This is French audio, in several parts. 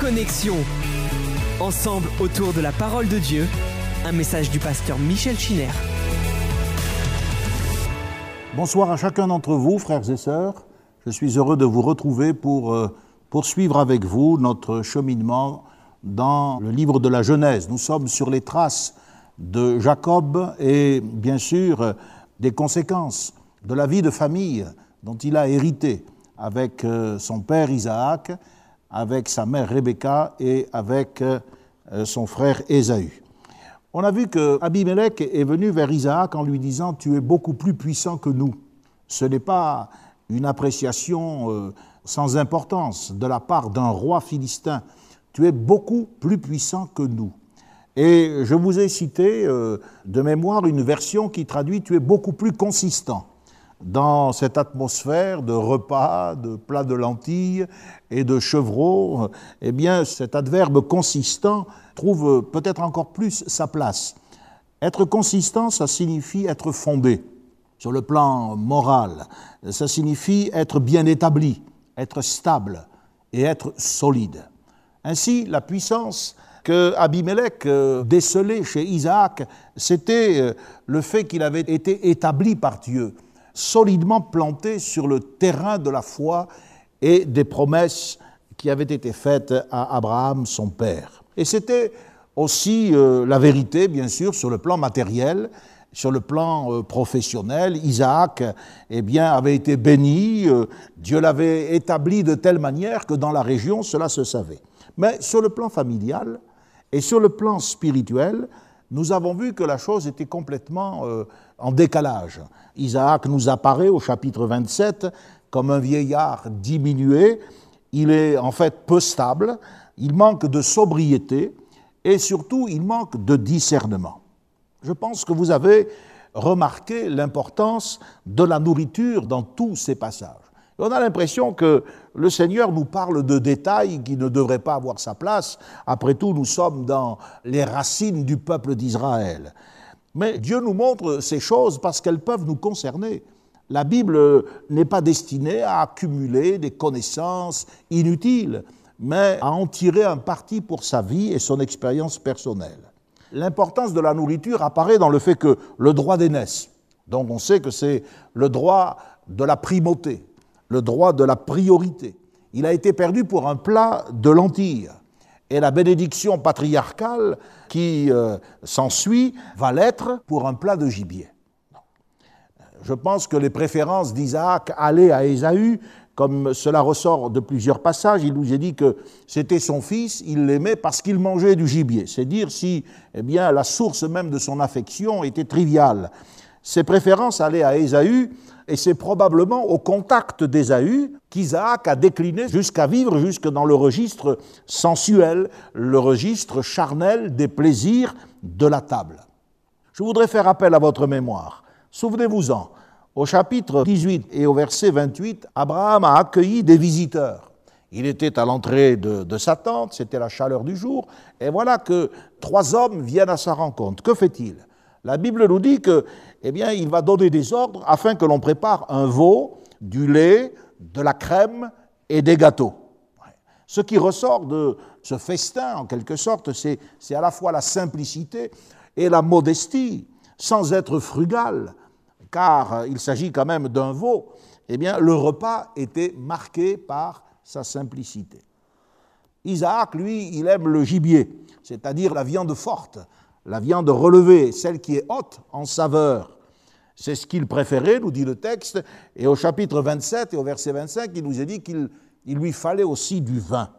Connexion. Ensemble autour de la parole de Dieu, un message du pasteur Michel Chiner. Bonsoir à chacun d'entre vous, frères et sœurs. Je suis heureux de vous retrouver pour euh, poursuivre avec vous notre cheminement dans le livre de la Genèse. Nous sommes sur les traces de Jacob et bien sûr des conséquences de la vie de famille dont il a hérité avec euh, son père Isaac avec sa mère Rebecca et avec euh, son frère Ésaü. On a vu que Abimelech est venu vers Isaac en lui disant Tu es beaucoup plus puissant que nous. Ce n'est pas une appréciation euh, sans importance de la part d'un roi philistin. Tu es beaucoup plus puissant que nous. Et je vous ai cité euh, de mémoire une version qui traduit Tu es beaucoup plus consistant dans cette atmosphère de repas, de plats de lentilles et de chevreaux, eh bien, cet adverbe consistant trouve peut-être encore plus sa place. Être consistant, ça signifie être fondé sur le plan moral, ça signifie être bien établi, être stable et être solide. Ainsi, la puissance que Abimelech euh, décelait chez Isaac, c'était euh, le fait qu'il avait été établi par Dieu solidement planté sur le terrain de la foi et des promesses qui avaient été faites à Abraham, son père. Et c'était aussi euh, la vérité, bien sûr, sur le plan matériel, sur le plan euh, professionnel. Isaac eh bien, avait été béni, euh, Dieu l'avait établi de telle manière que dans la région, cela se savait. Mais sur le plan familial et sur le plan spirituel, nous avons vu que la chose était complètement en décalage. Isaac nous apparaît au chapitre 27 comme un vieillard diminué, il est en fait peu stable, il manque de sobriété et surtout il manque de discernement. Je pense que vous avez remarqué l'importance de la nourriture dans tous ces passages. on a l'impression que le Seigneur nous parle de détails qui ne devraient pas avoir sa place. Après tout, nous sommes dans les racines du peuple d'Israël. Mais Dieu nous montre ces choses parce qu'elles peuvent nous concerner. La Bible n'est pas destinée à accumuler des connaissances inutiles, mais à en tirer un parti pour sa vie et son expérience personnelle. L'importance de la nourriture apparaît dans le fait que le droit d'aînesse, donc on sait que c'est le droit de la primauté, le droit de la priorité, il a été perdu pour un plat de lentilles et la bénédiction patriarcale qui euh, s'ensuit va l'être pour un plat de gibier. Je pense que les préférences d'Isaac allaient à Ésaü, comme cela ressort de plusieurs passages. Il nous est dit que c'était son fils, il l'aimait parce qu'il mangeait du gibier. C'est dire si eh bien, la source même de son affection était triviale. Ses préférences allaient à Ésaü, et c'est probablement au contact d'Ésaü qu'Isaac a décliné jusqu'à vivre jusque dans le registre sensuel, le registre charnel des plaisirs de la table. Je voudrais faire appel à votre mémoire. Souvenez-vous-en, au chapitre 18 et au verset 28, Abraham a accueilli des visiteurs. Il était à l'entrée de, de, sa tente, c'était la chaleur du jour, et voilà que trois hommes viennent à sa rencontre. Que fait-il? La Bible nous dit que eh bien, il va donner des ordres afin que l'on prépare un veau, du lait, de la crème et des gâteaux. Ce qui ressort de ce festin, en quelque sorte, c'est à la fois la simplicité et la modestie, sans être frugal, car il s'agit quand même d'un veau. Eh bien, le repas était marqué par sa simplicité. Isaac, lui, il aime le gibier, c'est-à-dire la viande forte, la viande relevée, celle qui est haute en saveur. C'est ce qu'il préférait, nous dit le texte, et au chapitre 27 et au verset 25, il nous est dit qu'il lui fallait aussi du vin.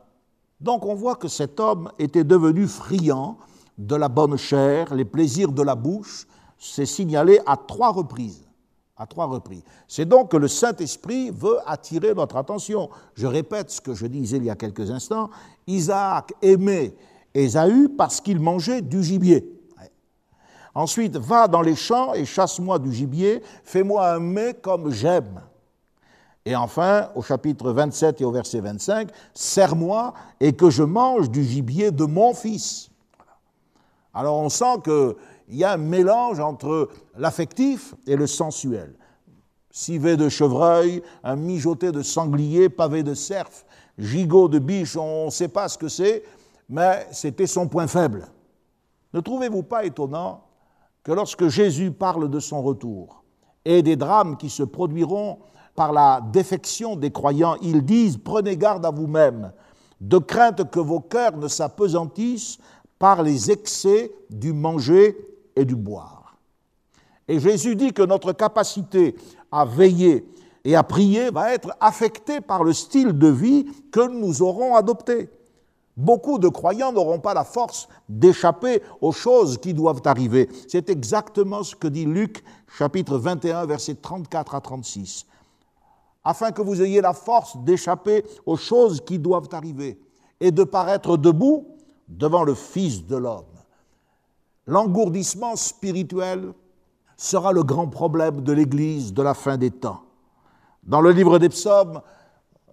Donc on voit que cet homme était devenu friand de la bonne chair, les plaisirs de la bouche, c'est signalé à trois reprises. À trois reprises. C'est donc que le Saint-Esprit veut attirer notre attention. Je répète ce que je disais il y a quelques instants. Isaac aimait Ésaü parce qu'il mangeait du gibier. Ensuite, va dans les champs et chasse-moi du gibier, fais-moi un mets comme j'aime. Et enfin, au chapitre 27 et au verset 25, serre-moi et que je mange du gibier de mon fils. Alors on sent qu'il y a un mélange entre l'affectif et le sensuel. Civet de chevreuil, un mijoté de sanglier, pavé de cerf, gigot de biche, on ne sait pas ce que c'est, mais c'était son point faible. Ne trouvez-vous pas étonnant que lorsque Jésus parle de son retour et des drames qui se produiront par la défection des croyants, ils disent Prenez garde à vous-même, de crainte que vos cœurs ne s'apesantissent par les excès du manger et du boire. Et Jésus dit que notre capacité à veiller et à prier va être affectée par le style de vie que nous aurons adopté. Beaucoup de croyants n'auront pas la force d'échapper aux choses qui doivent arriver. C'est exactement ce que dit Luc chapitre 21 versets 34 à 36. Afin que vous ayez la force d'échapper aux choses qui doivent arriver et de paraître debout devant le Fils de l'homme. L'engourdissement spirituel sera le grand problème de l'Église de la fin des temps. Dans le livre des psaumes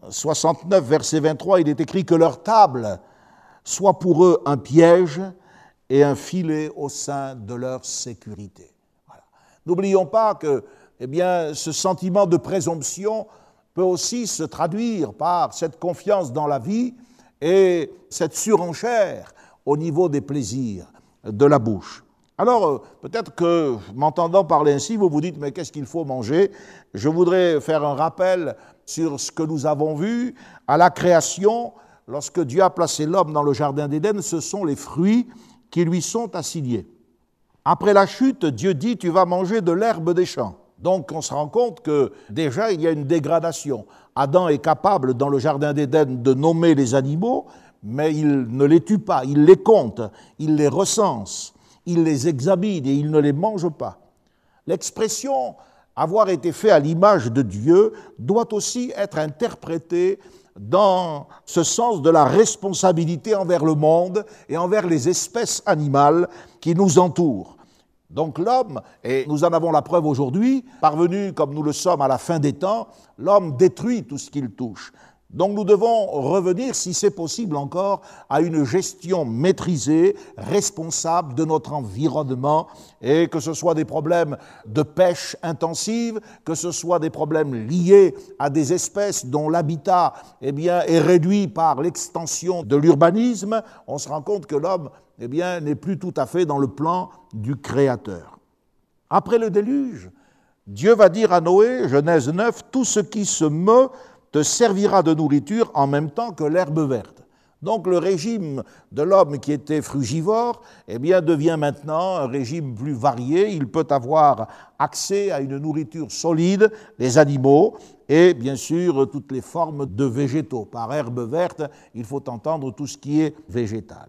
69, verset 23, il est écrit que leur table soit pour eux un piège et un filet au sein de leur sécurité. N'oublions pas que eh ce sentiment de présomption peut aussi se traduire par cette confiance dans la vie et cette surenchère au niveau des plaisirs de la bouche. Alors, euh, peut-être que, m'entendant parler ainsi, vous vous dites, mais qu'est-ce qu'il faut manger? Je voudrais faire un rappel sur ce que nous avons vu à la création, lorsque Dieu a placé l'homme dans le Jardin d'Éden, ce sont les fruits qui lui sont assignés. Après la chute, Dieu dit, tu vas manger de l'herbe des champs. Donc on se rend compte que déjà il y a une dégradation. Adam est capable dans le Jardin d'Éden de nommer les animaux, mais il ne les tue pas, il les compte, il les recense il les examine et il ne les mange pas. L'expression avoir été fait à l'image de Dieu doit aussi être interprétée dans ce sens de la responsabilité envers le monde et envers les espèces animales qui nous entourent. Donc l'homme, et nous en avons la preuve aujourd'hui, parvenu comme nous le sommes à la fin des temps, l'homme détruit tout ce qu'il touche. Donc nous devons revenir, si c'est possible encore, à une gestion maîtrisée, responsable de notre environnement, et que ce soit des problèmes de pêche intensive, que ce soit des problèmes liés à des espèces dont l'habitat eh bien, est réduit par l'extension de l'urbanisme, on se rend compte que l'homme eh bien, n'est plus tout à fait dans le plan du Créateur. Après le déluge, Dieu va dire à Noé, Genèse 9, tout ce qui se meut servira de nourriture en même temps que l'herbe verte. Donc le régime de l'homme qui était frugivore eh devient maintenant un régime plus varié. Il peut avoir accès à une nourriture solide, les animaux, et bien sûr toutes les formes de végétaux. Par herbe verte, il faut entendre tout ce qui est végétal.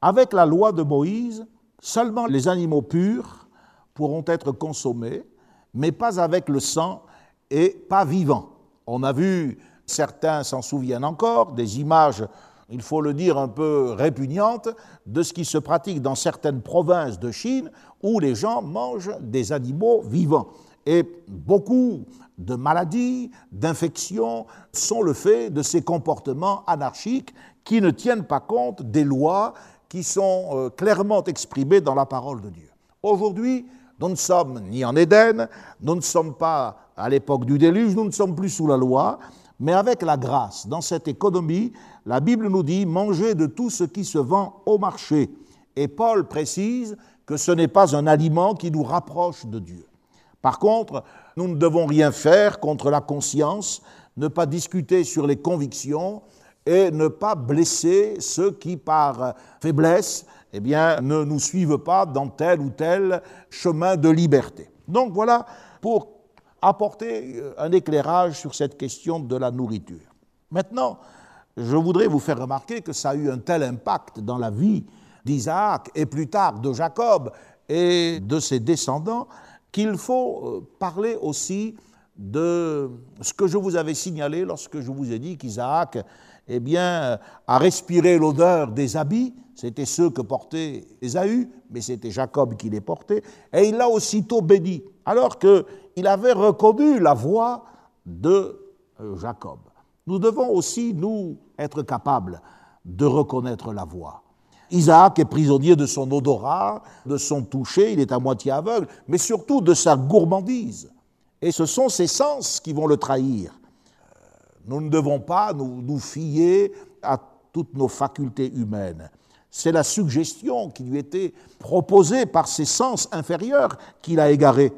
Avec la loi de Moïse, seulement les animaux purs pourront être consommés, mais pas avec le sang et pas vivants. On a vu, certains s'en souviennent encore, des images, il faut le dire, un peu répugnantes de ce qui se pratique dans certaines provinces de Chine où les gens mangent des animaux vivants. Et beaucoup de maladies, d'infections sont le fait de ces comportements anarchiques qui ne tiennent pas compte des lois qui sont euh, clairement exprimées dans la parole de Dieu. Aujourd'hui, nous ne sommes ni en Éden, nous ne sommes pas à l'époque du déluge, nous ne sommes plus sous la loi, mais avec la grâce. Dans cette économie, la Bible nous dit mangez de tout ce qui se vend au marché. Et Paul précise que ce n'est pas un aliment qui nous rapproche de Dieu. Par contre, nous ne devons rien faire contre la conscience, ne pas discuter sur les convictions et ne pas blesser ceux qui, par faiblesse, eh bien, ne nous suivent pas dans tel ou tel chemin de liberté. Donc voilà pour apporter euh, un éclairage sur cette question de la nourriture. Maintenant, je voudrais vous faire remarquer que ça a eu un tel impact dans la vie d'Isaac et plus tard de Jacob et de ses descendants qu'il faut euh, parler aussi de ce que je vous avais signalé lorsque je vous ai dit qu'Isaac eh bien, a respiré l'odeur des habits. C'était ceux que portait Ésaü, mais c'était Jacob qui les portait, et il l'a aussitôt béni, alors qu'il avait reconnu la voix de euh, Jacob. Nous devons aussi, nous, être capables de reconnaître la voix. Isaac est prisonnier de son odorat, de son toucher, il est à moitié aveugle, mais surtout de sa gourmandise. Et ce sont ses sens qui vont le trahir. Nous ne devons pas nous, fier à toutes nos facultés humaines. C'est la suggestion qui lui était proposée par ses sens inférieurs qu'il a égaré.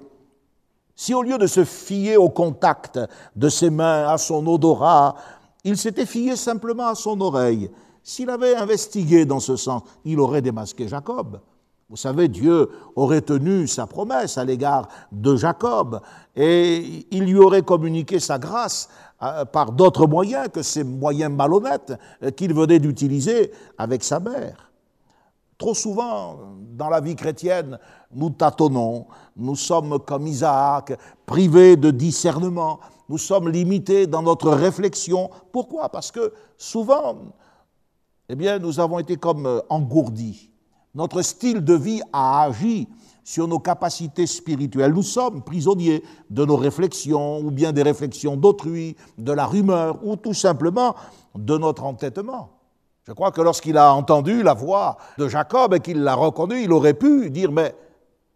Si au lieu de se fier au contact de ses mains, à son odorat, il s'était fié simplement à son oreille, s'il avait investigué dans ce sens, il aurait démasqué Jacob. Vous savez, Dieu aurait tenu sa promesse à l'égard de Jacob et il lui aurait communiqué sa grâce euh, par d'autres moyens que ces moyens malhonnêtes euh, qu'il venait d'utiliser avec sa mère. Trop souvent, dans la vie chrétienne, nous tâtonnons, nous sommes comme Isaac, privés de discernement, nous sommes limités dans notre réflexion. Pourquoi? Parce que souvent, eh bien, nous avons été comme euh, engourdis notre style de vie a agi sur nos capacités spirituelles. Nous sommes prisonniers de nos réflexions, ou bien des réflexions d'autrui, de la rumeur, ou tout simplement de notre entêtement. Je crois que lorsqu'il a entendu la voix de Jacob et qu'il l'a reconnu, il aurait pu dire, mais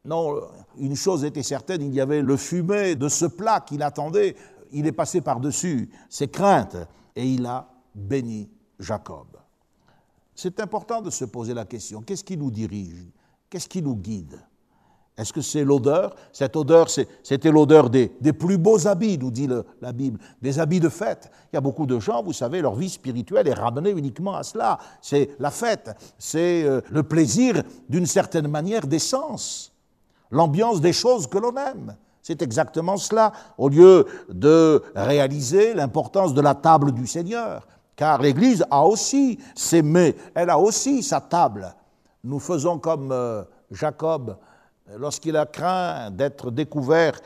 non, une chose était certaine, il y avait le fumet de ce plat qu'il attendait. Il est passé par-dessus ses craintes et il a béni Jacob. C'est important de se poser la question, qu'est-ce qui nous dirige? Qu'est-ce qui nous guide? Est-ce que c'est l'odeur? Cette odeur, c'était l'odeur des, plus beaux habits, nous dit la Bible, des habits de fête. Il y a beaucoup de gens, vous savez, leur vie spirituelle est ramenée uniquement à cela. C'est la fête, c'est euh, le plaisir d'une certaine manière d'essence, l'ambiance des choses que l'on aime. C'est exactement cela, au lieu de réaliser l'importance de la table du Seigneur, car l'Église a aussi ses mets, elle a aussi sa table. Nous faisons comme euh, Jacob, lorsqu'il a craint d'être découvert,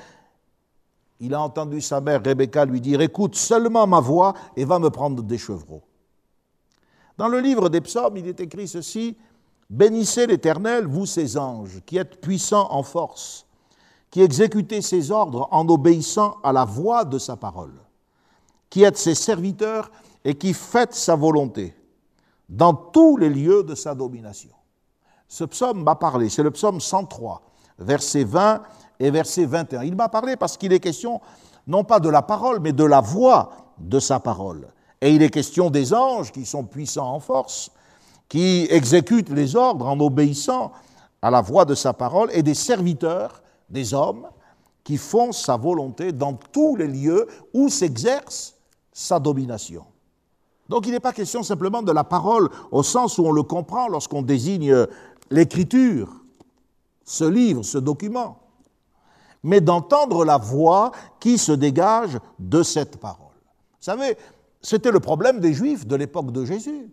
il a entendu sa mère Rebecca lui dire Écoute seulement ma voix et va me prendre des chevreaux. Dans le livre des psaumes, il est écrit ceci Bénissez l'Éternel, vous ses anges, qui êtes puissants en force, qui exécutez ses ordres en obéissant à la voix de sa parole, qui êtes ses serviteurs et qui fait sa volonté dans tous les lieux de sa domination. Ce psaume m'a parlé, c'est le psaume 103, verset 20 et verset 21. Il m'a parlé parce qu'il est question non pas de la parole, mais de la voix de sa parole. Et il est question des anges qui sont puissants en force, qui exécutent les ordres en obéissant à la voix de sa parole, et des serviteurs, des hommes, qui font sa volonté dans tous les lieux où s'exerce sa domination. Donc il n'est pas question simplement de la parole au sens où on le comprend lorsqu'on désigne l'écriture, ce livre, ce document, mais d'entendre la voix qui se dégage de cette parole. Vous savez, c'était le problème des Juifs de l'époque de Jésus.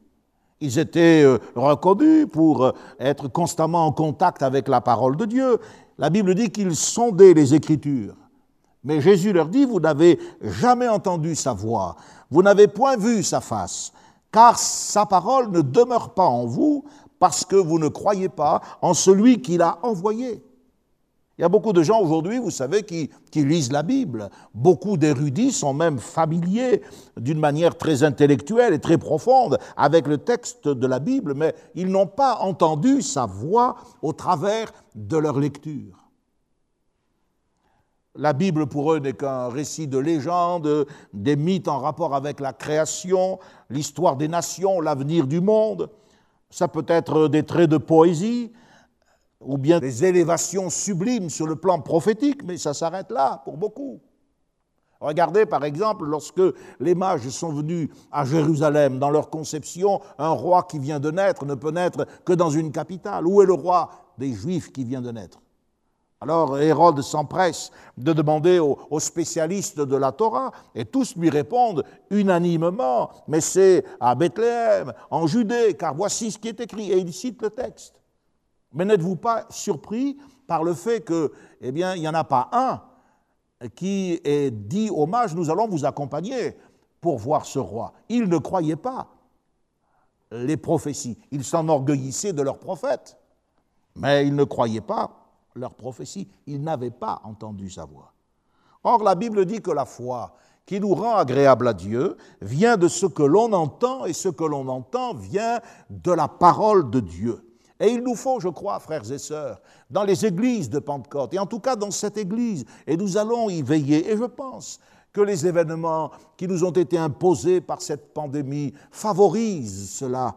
Ils étaient euh, reconnus pour euh, être constamment en contact avec la parole de Dieu. La Bible dit qu'ils sondaient les Écritures. Mais Jésus leur dit, vous n'avez jamais entendu sa voix, vous n'avez point vu sa face, car sa parole ne demeure pas en vous parce que vous ne croyez pas en celui qui l'a envoyé. Il y a beaucoup de gens aujourd'hui, vous savez, qui, lisent la Bible. Beaucoup d'érudits sont même familiers d'une manière très intellectuelle et très profonde avec le texte de la Bible, mais ils n'ont pas entendu sa voix au travers de leur lecture. La Bible pour eux n'est qu'un récit de légende, des mythes en rapport avec la création, l'histoire des nations, l'avenir du monde. Ça peut être des traits de poésie ou bien des élévations sublimes sur le plan prophétique, mais ça s'arrête là pour beaucoup. Regardez par exemple lorsque les mages sont venus à Jérusalem, dans leur conception, un roi qui vient de naître ne peut naître que dans une capitale. Où est le roi des Juifs qui vient de naître? Alors Hérode s'empresse de demander aux, spécialistes de la Torah, et tous lui répondent unanimement, mais c'est à Bethléem, en Judée, car voici ce qui est écrit, et il cite le texte. Mais n'êtes-vous pas surpris par le fait que, eh bien, il n'y en a pas un qui ait dit aux mages, nous allons vous accompagner pour voir ce roi. Ils ne croyaient pas les prophéties, ils s'enorgueillissaient de leurs prophètes, mais ils ne croyaient pas leur prophétie. Ils n'avaient pas entendu sa voix. Or, la Bible dit que la foi qui nous rend agréable à Dieu vient de ce que l'on entend, et ce que l'on entend vient de la parole de Dieu. Et il nous faut, je crois, frères et sœurs, dans les églises de Pentecôte, et en tout cas dans cette église, et nous allons y veiller, et je pense que les événements qui nous ont été imposés par cette pandémie favorisent cela.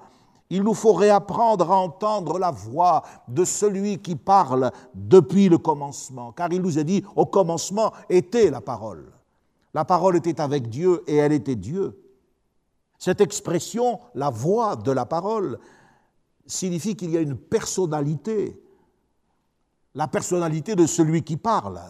Il nous faut réapprendre à entendre la voix de celui qui parle depuis le commencement, car il nous a dit, au commencement était la parole. La parole était avec Dieu et elle était Dieu. Cette expression, la voix de la parole, signifie qu'il y a une personnalité, la personnalité de celui qui parle.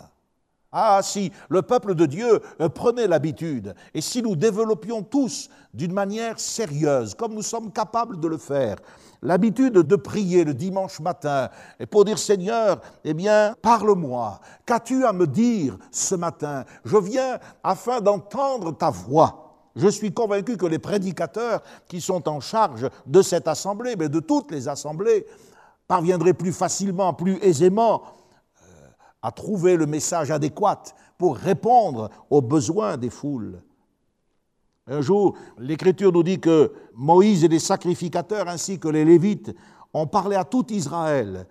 Ah, si le peuple de Dieu euh, prenait l'habitude, et si nous développions tous d'une manière sérieuse, comme nous sommes capables de le faire, l'habitude de prier le dimanche matin, et pour dire Seigneur, eh bien, parle-moi, qu'as-tu à me dire ce matin? Je viens afin d'entendre ta voix. Je suis convaincu que les prédicateurs qui sont en charge de cette assemblée, mais de toutes les assemblées, parviendraient plus facilement, plus aisément à trouver le message adéquat pour répondre aux besoins des foules. Un jour, l'Écriture nous dit que Moïse et les sacrificateurs ainsi que les Lévites ont parlé à tout Israël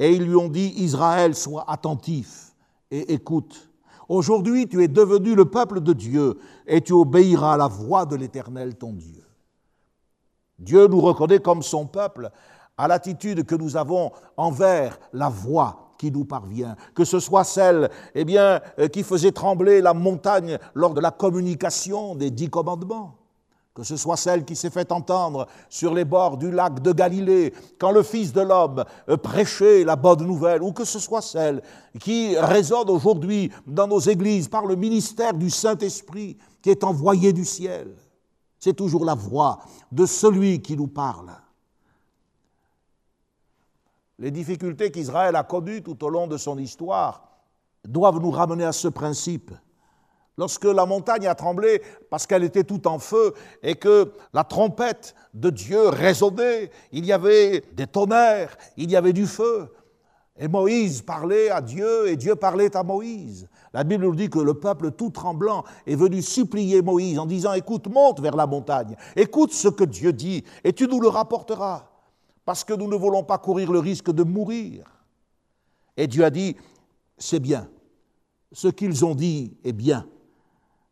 et ils lui ont dit, Israël, sois attentif et écoute. Aujourd'hui, tu es devenu le peuple de Dieu et tu obéiras à la voix de l'Éternel, ton Dieu. Dieu nous reconnaît comme son peuple à l'attitude que nous avons envers la voix qui nous parvient, que ce soit celle eh bien, euh, qui faisait trembler la montagne lors de la communication des dix commandements, que ce soit celle qui s'est fait entendre sur les bords du lac de Galilée quand le Fils de l'homme euh, prêchait la bonne nouvelle, ou que ce soit celle qui résonne aujourd'hui dans nos églises par le ministère du Saint-Esprit qui est envoyé du ciel. C'est toujours la voix de celui qui nous parle les difficultés qu'Israël a connues tout au long de son histoire doivent nous ramener à ce principe. Lorsque la montagne a tremblé parce qu'elle était tout en feu et que la trompette de Dieu résonnait, il y avait des tonnerres, il y avait du feu. Et Moïse parlait à Dieu et Dieu parlait à Moïse. La Bible nous dit que le peuple tout tremblant est venu supplier Moïse en disant, écoute, monte vers la montagne, écoute ce que Dieu dit et tu nous le rapporteras parce que nous ne voulons pas courir le risque de mourir. Et Dieu a dit, c'est bien, ce qu'ils ont dit est bien.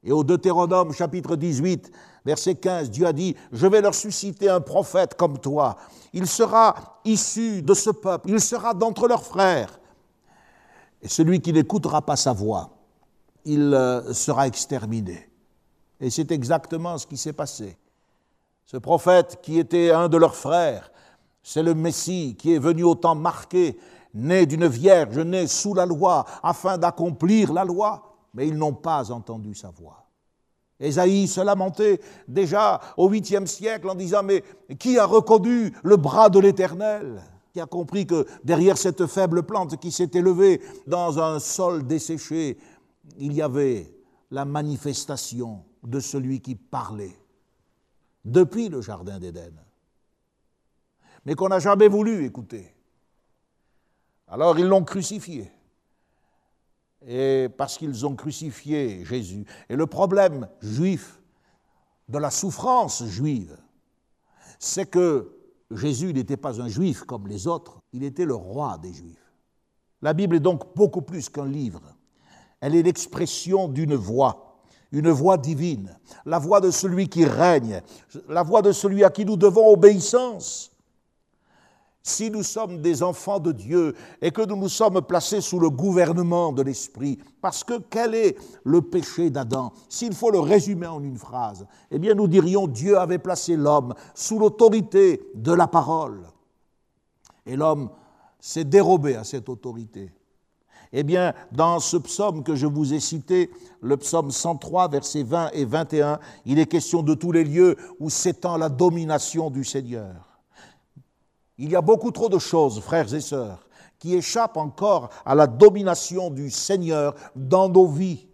Et au Deutéronome chapitre 18, verset 15, Dieu a dit, je vais leur susciter un prophète comme toi. Il sera issu de ce peuple, il sera d'entre leurs frères. Et celui qui n'écoutera pas sa voix, il euh, sera exterminé. Et c'est exactement ce qui s'est passé. Ce prophète qui était un de leurs frères, c'est le Messie qui est venu au temps marqué, né d'une vierge, né sous la loi, afin d'accomplir la loi, mais ils n'ont pas entendu sa voix. Ésaïe se lamentait déjà au 8 siècle en disant Mais qui a reconnu le bras de l'Éternel? Qui a compris que derrière cette faible plante qui s'est élevée dans un sol desséché, il y avait la manifestation de celui qui parlait. Depuis le Jardin d'Éden mais qu'on n'a jamais voulu écouter. Alors ils l'ont crucifié. Et parce qu'ils ont crucifié Jésus. Et le problème juif de la souffrance juive, c'est que Jésus n'était pas un juif comme les autres, il était le roi des juifs. La Bible est donc beaucoup plus qu'un livre. Elle est l'expression d'une voix, une voix divine, la voix de celui qui règne, la voix de celui à qui nous devons obéissance si nous sommes des enfants de Dieu et que nous nous sommes placés sous le gouvernement de l'Esprit, parce que quel est le péché d'Adam? S'il faut le résumer en une phrase, eh bien nous dirions Dieu avait placé l'homme sous l'autorité de la parole. Et l'homme s'est dérobé à cette autorité. Eh bien, dans ce psaume que je vous ai cité, le psaume 103, versets 20 et 21, il est question de tous les lieux où s'étend la domination du Seigneur. Il y a beaucoup trop de choses, frères et sœurs, qui échappent encore à la domination du Seigneur dans nos vies,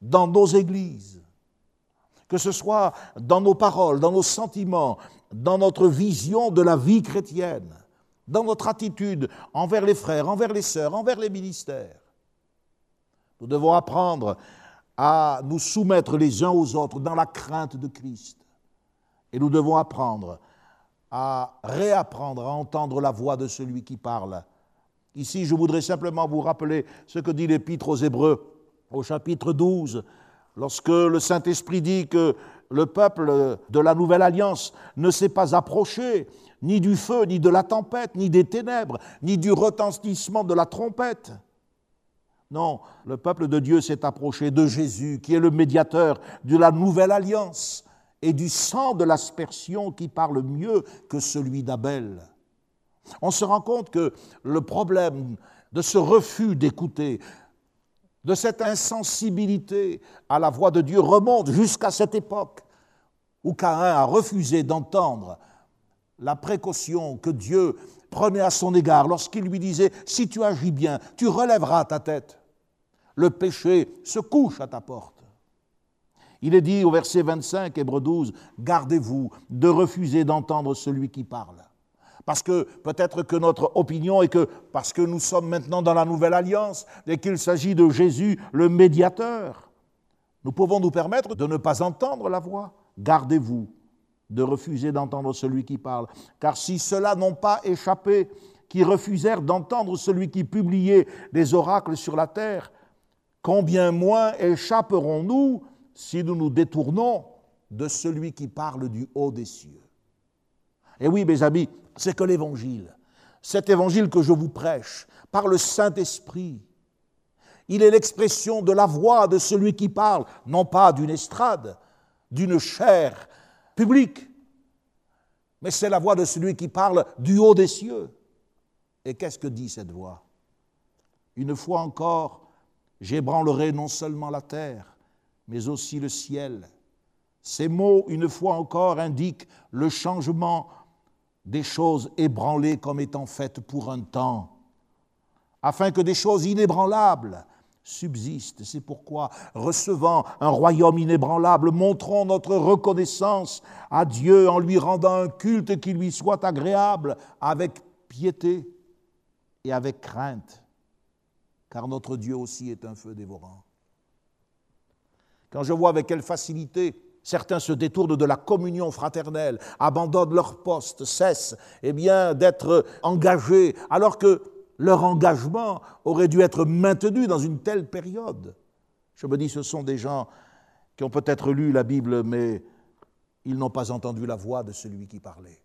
dans nos églises. Que ce soit dans nos paroles, dans nos sentiments, dans notre vision de la vie chrétienne, dans notre attitude envers les frères, envers les sœurs, envers les ministères. Nous devons apprendre à nous soumettre les uns aux autres dans la crainte de Christ. Et nous devons apprendre à réapprendre à entendre la voix de celui qui parle. Ici, je voudrais simplement vous rappeler ce que dit l'Épître aux Hébreux au chapitre 12, Lorsque le Saint-Esprit dit que le peuple de la nouvelle alliance ne s'est pas approché ni du feu, ni de la tempête, ni des ténèbres, ni du retentissement de la trompette. Non, le peuple de Dieu s'est approché de Jésus, qui est le médiateur de la nouvelle alliance, et du sang de l'aspersion qui parle mieux que celui d'Abel. On se rend compte que le problème de ce refus d'écouter, de cette insensibilité à la voix de Dieu remonte jusqu'à cette époque où Caïn a refusé d'entendre la précaution que Dieu prenait à son égard lorsqu'il lui disait, si tu agis bien, tu relèveras ta tête. Le péché se couche à ta porte. Il est dit au verset 25, Hébreu 12, Gardez-vous de refuser d'entendre celui qui parle. Parce que peut-être que notre opinion est que parce que nous sommes maintenant dans la nouvelle alliance et qu'il s'agit de Jésus, le médiateur, nous pouvons nous permettre de ne pas entendre la voix. Gardez-vous de refuser d'entendre celui qui parle. Car si ceux-là n'ont pas échappé, qui refusèrent d'entendre celui qui publiait des oracles sur la terre, combien moins échapperons-nous si nous nous détournons de celui qui parle du haut des cieux Et oui, mes amis, c'est que l'évangile, cet évangile que je vous prêche par le Saint-Esprit, il est l'expression de la voix de celui qui parle, non pas d'une estrade, d'une chair publique, mais c'est la voix de celui qui parle du haut des cieux. Et qu'est-ce que dit cette voix? Une fois encore, j'ébranlerai non seulement la terre, mais aussi le ciel. Ces mots, une fois encore, indiquent le changement des choses ébranlées comme étant faites pour un temps, afin que des choses inébranlables subsistent. C'est pourquoi, recevant un royaume inébranlable, montrons notre reconnaissance à Dieu en lui rendant un culte qui lui soit agréable, avec piété et avec crainte, car notre Dieu aussi est un feu dévorant. Quand je vois avec quelle facilité certains se détournent de la communion fraternelle, abandonnent leur poste, cessent eh bien, d'être engagés, alors que leur engagement aurait dû être maintenu dans une telle période. Je me dis, ce sont des gens qui ont peut-être lu la Bible, mais ils n'ont pas entendu la voix de celui qui parlait.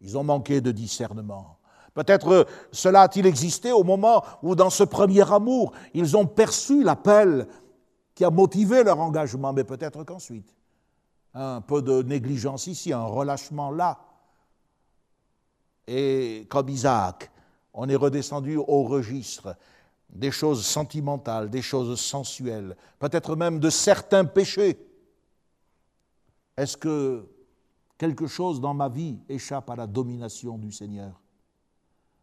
Ils ont manqué de discernement. Peut-être cela a-t-il existé au moment où, dans ce premier amour, ils ont perçu l'appel qui a motivé leur engagement, mais peut-être qu'ensuite, un peu de négligence ici, un relâchement là. Et comme Isaac, on est redescendu au registre des choses sentimentales, des choses sensuelles, peut-être même de certains péchés. Est-ce que quelque chose dans ma vie échappe à la domination du Seigneur?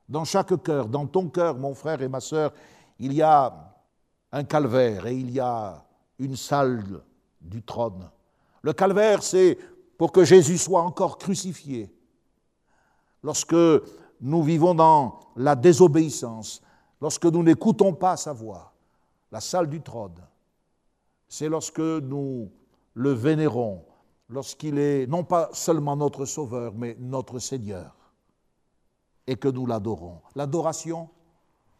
Dans chaque cœur, dans ton cœur, mon frère et ma sœur, il y a un calvaire et il y a une salle du trône. Le calvaire, c'est pour que Jésus soit encore crucifié. Lorsque nous vivons dans la désobéissance, lorsque nous n'écoutons pas sa voix, la salle du trône, c'est lorsque nous le vénérons, lorsqu'il est non pas seulement notre Sauveur, mais notre Seigneur, et que nous l'adorons. L'adoration,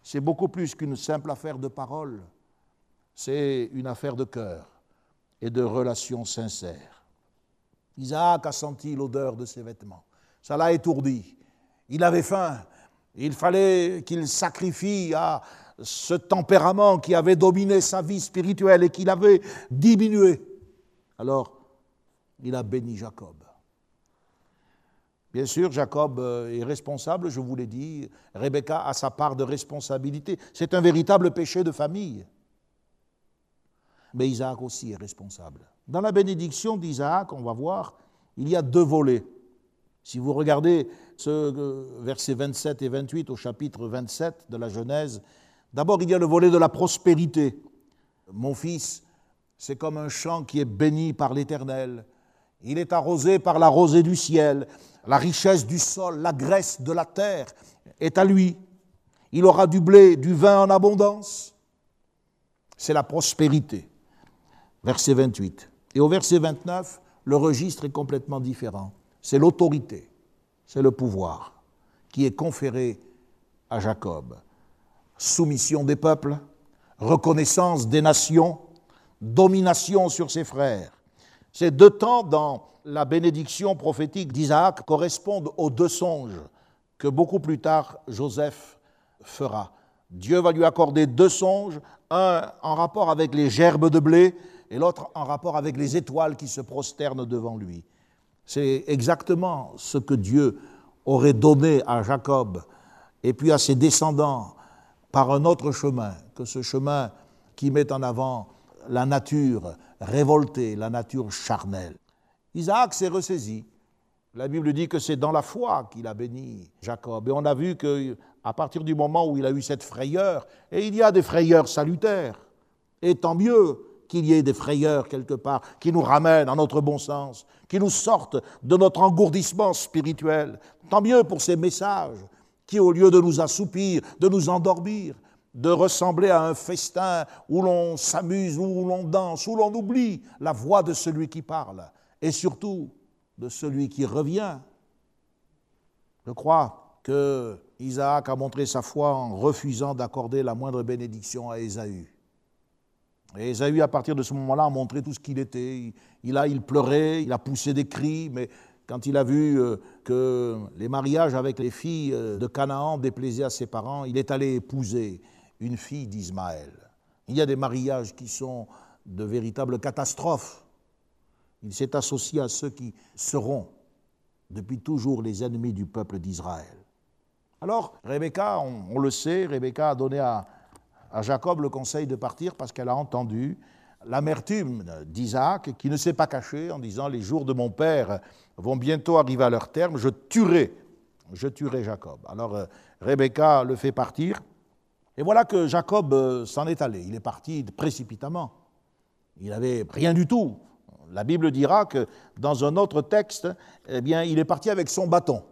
c'est beaucoup plus qu'une simple affaire de parole, c'est une affaire de cœur et de relations sincères. Isaac a senti l'odeur de ses vêtements. Ça l'a étourdi. Il avait faim. Il fallait qu'il sacrifie à ce tempérament qui avait dominé sa vie spirituelle et qu'il avait diminué. Alors, il a béni Jacob. Bien sûr, Jacob euh, est responsable, je vous l'ai dit. Rebecca a sa part de responsabilité. C'est un véritable péché de famille. Mais Isaac aussi est responsable. Dans la bénédiction d'Isaac, on va voir, il y a deux volets. Si vous regardez ce euh, versets 27 et 28 au chapitre 27 de la Genèse, d'abord il y a le volet de la prospérité. Mon fils, c'est comme un champ qui est béni par l'Éternel. Il est arrosé par la rosée du ciel. La richesse du sol, la graisse de la terre est à lui. Il aura du blé, du vin en abondance. C'est la prospérité. Verset 28. Et au verset 29, le registre est complètement différent c'est l'autorité, c'est le pouvoir qui est conféré à Jacob. Soumission des peuples, reconnaissance des nations, domination sur ses frères. Ces deux temps dans la bénédiction prophétique d'Isaac correspondent aux deux songes que beaucoup plus tard Joseph fera. Dieu va lui accorder deux songes, un en rapport avec les gerbes de blé et l'autre en rapport avec les étoiles qui se prosternent devant lui. C'est exactement ce que Dieu aurait donné à Jacob et puis à ses descendants par un autre chemin que ce chemin qui met en avant la nature révoltée, la nature charnelle. Isaac s'est ressaisi. La Bible dit que c'est dans la foi qu'il a béni Jacob. Et on a vu qu'à partir du moment où il a eu cette frayeur, et il y a des frayeurs salutaires, et tant mieux qu'il y ait des frayeurs quelque part qui nous ramènent à notre bon sens, qui nous sortent de notre engourdissement spirituel. Tant mieux pour ces messages qui, au lieu de nous assoupir, de nous endormir, de ressembler à un festin où l'on s'amuse, où l'on danse, où l'on oublie la voix de celui qui parle, et surtout de celui qui revient. Je crois que Isaac a montré sa foi en refusant d'accorder la moindre bénédiction à Ésaü. Et Ésaü, à partir de ce moment-là, a montré tout ce qu'il était. Il a, il pleurait, il a poussé des cris, mais quand il a vu euh, que les mariages avec les filles euh, de Canaan déplaisaient à ses parents, il est allé épouser une fille d'Ismaël. Il y a des mariages qui sont de véritables catastrophes. Il s'est associé à ceux qui seront depuis toujours les ennemis du peuple d'Israël. Alors, Rebecca, on, le sait, Rebecca a donné à, à Jacob le conseil de partir parce qu'elle a entendu l'amertume d'Isaac qui ne s'est pas caché en disant les jours de mon père vont bientôt arriver à leur terme, je tuerai, je tuerai Jacob. Alors euh, Rebecca le fait partir, et voilà que Jacob euh, s'en est allé. Il est parti précipitamment. Il n'avait rien du tout. La Bible dira que dans un autre texte, eh il est parti avec son bâton.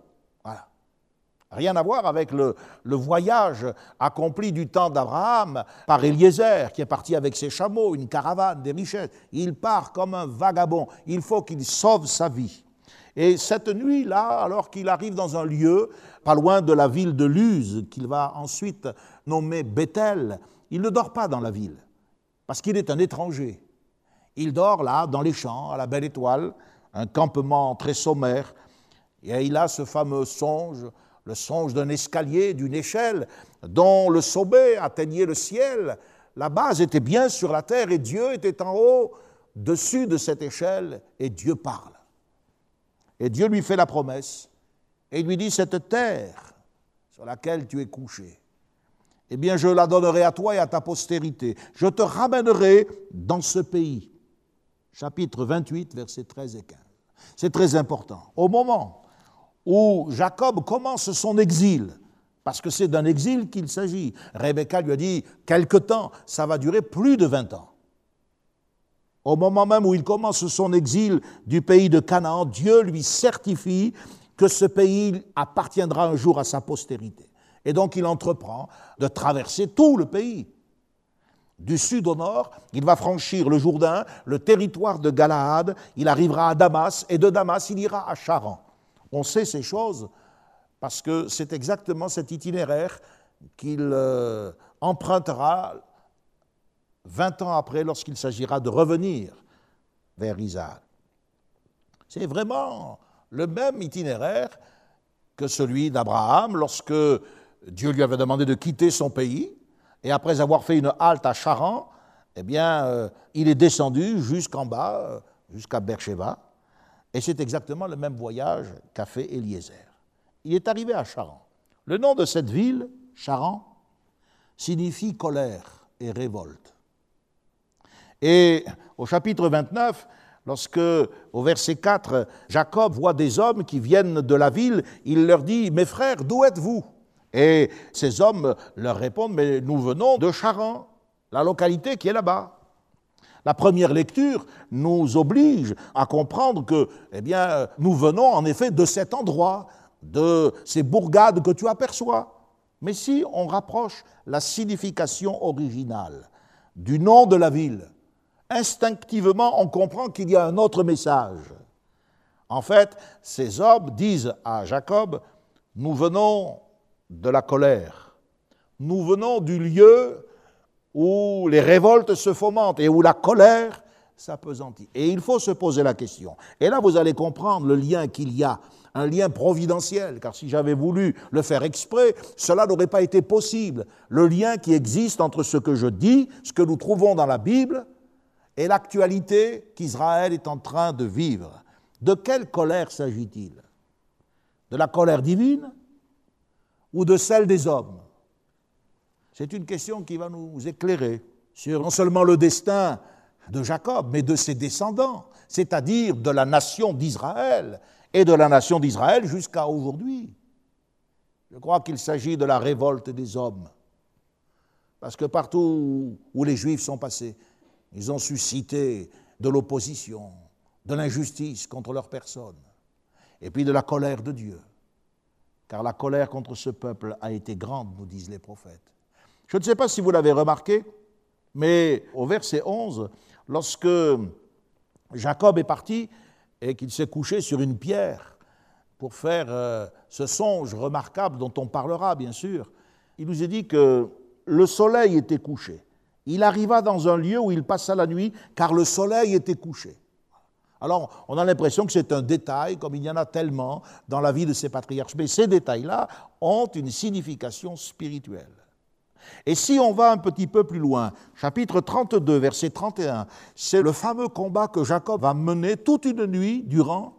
Rien à voir avec le, le voyage accompli du temps d'Abraham par Eliezer, qui est parti avec ses chameaux, une caravane, des richesses. Il part comme un vagabond. Il faut qu'il sauve sa vie. Et cette nuit-là, alors qu'il arrive dans un lieu pas loin de la ville de Luz, qu'il va ensuite nommer Bethel, il ne dort pas dans la ville, parce qu'il est un étranger. Il dort là, dans les champs, à la belle étoile, un campement très sommaire, et il a ce fameux songe, le songe d'un escalier, d'une échelle, dont le sommet atteignait le ciel. La base était bien sur la terre et Dieu était en haut, dessus de cette échelle, et Dieu parle. Et Dieu lui fait la promesse et lui dit, cette terre sur laquelle tu es couché, eh bien je la donnerai à toi et à ta postérité. Je te ramènerai dans ce pays. Chapitre 28, versets 13 et 15. C'est très important. Au moment où Jacob commence son exil, parce que c'est d'un exil qu'il s'agit, Rebecca lui a dit, quelque temps, ça va durer plus de 20 ans. Au moment même où il commence son exil du pays de Canaan, Dieu lui certifie que ce pays appartiendra un jour à sa postérité. Et donc il entreprend de traverser tout le pays. Du sud au nord, il va franchir le Jourdain, le territoire de Galaad, il arrivera à Damas, et de Damas, il ira à Charan. On sait ces choses parce que c'est exactement cet itinéraire qu'il euh, empruntera 20 ans après lorsqu'il s'agira de revenir vers Isaac. C'est vraiment le même itinéraire que celui d'Abraham lorsque Dieu lui avait demandé de quitter son pays et après avoir fait une halte à Charan, eh bien, euh, il est descendu jusqu'en bas, euh, jusqu'à Beersheba, et c'est exactement le même voyage qu'a fait Eliezer. Il est arrivé à Charan. Le nom de cette ville, Charan, signifie colère et révolte. Et au chapitre 29, lorsque, au verset 4, Jacob voit des hommes qui viennent de la ville, il leur dit, Mes frères, d'où êtes-vous? Et ces hommes leur répondent, Mais nous venons de Charan, la localité qui est là-bas. La première lecture nous oblige à comprendre que, eh bien, nous venons en effet de cet endroit, de ces bourgades que tu aperçois. Mais si on rapproche la signification originale du nom de la ville, instinctivement, on comprend qu'il y a un autre message. En fait, ces hommes disent à Jacob, nous venons de la colère, nous venons du lieu où les révoltes se fomentent et où la colère s'apesantit. Et il faut se poser la question. Et là, vous allez comprendre le lien qu'il y a, un lien providentiel, car si j'avais voulu le faire exprès, cela n'aurait pas été possible. Le lien qui existe entre ce que je dis, ce que nous trouvons dans la Bible, et l'actualité qu'Israël est en train de vivre. De quelle colère s'agit-il? De la colère divine ou de celle des hommes? C'est une question qui va nous éclairer sur non seulement le destin de Jacob, mais de ses descendants, c'est-à-dire de la nation d'Israël, et de la nation d'Israël jusqu'à aujourd'hui. Je crois qu'il s'agit de la révolte des hommes, parce que partout où les Juifs sont passés, ils ont suscité de l'opposition, de l'injustice contre leur personne, et puis de la colère de Dieu, car la colère contre ce peuple a été grande, nous disent les prophètes. Je ne sais pas si vous l'avez remarqué, mais au verset 11, lorsque Jacob est parti et qu'il s'est couché sur une pierre pour faire euh, ce songe remarquable dont on parlera bien sûr, il nous est dit que le soleil était couché. Il arriva dans un lieu où il passa la nuit car le soleil était couché. Alors, on a l'impression que c'est un détail, comme il y en a tellement dans la vie de ces patriarches, mais ces détails-là ont une signification spirituelle. Et si on va un petit peu plus loin, chapitre 32, verset 31, c'est le fameux combat que Jacob va mener toute une nuit durant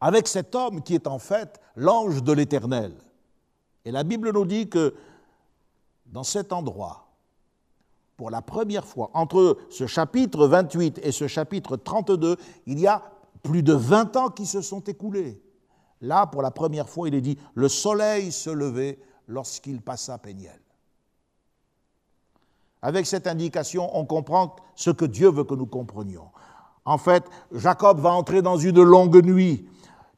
avec cet homme qui est en fait l'ange de l'Éternel. Et la Bible nous dit que dans cet endroit, pour la première fois, entre ce chapitre 28 et ce chapitre 32, il y a plus de 20 ans qui se sont écoulés. Là, pour la première fois, il est dit, le soleil se levait lorsqu'il passa Péniel. Avec cette indication, on comprend ce que Dieu veut que nous comprenions. En fait, Jacob va entrer dans une longue nuit,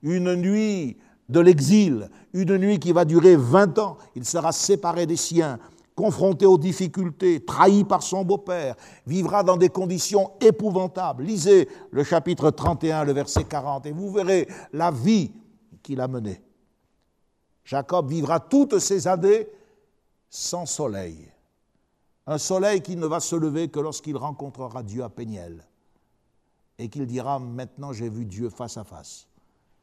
une nuit de l'exil, une nuit qui va durer 20 ans. Il sera séparé des siens, confronté aux difficultés, trahi par son beau-père, vivra dans des conditions épouvantables. Lisez le chapitre 31, le verset 40, et vous verrez la vie qu'il a menée. Jacob vivra toutes ces années sans soleil un soleil qui ne va se lever que lorsqu'il rencontrera Dieu à Péniel et qu'il dira Maintenant j'ai vu Dieu face à face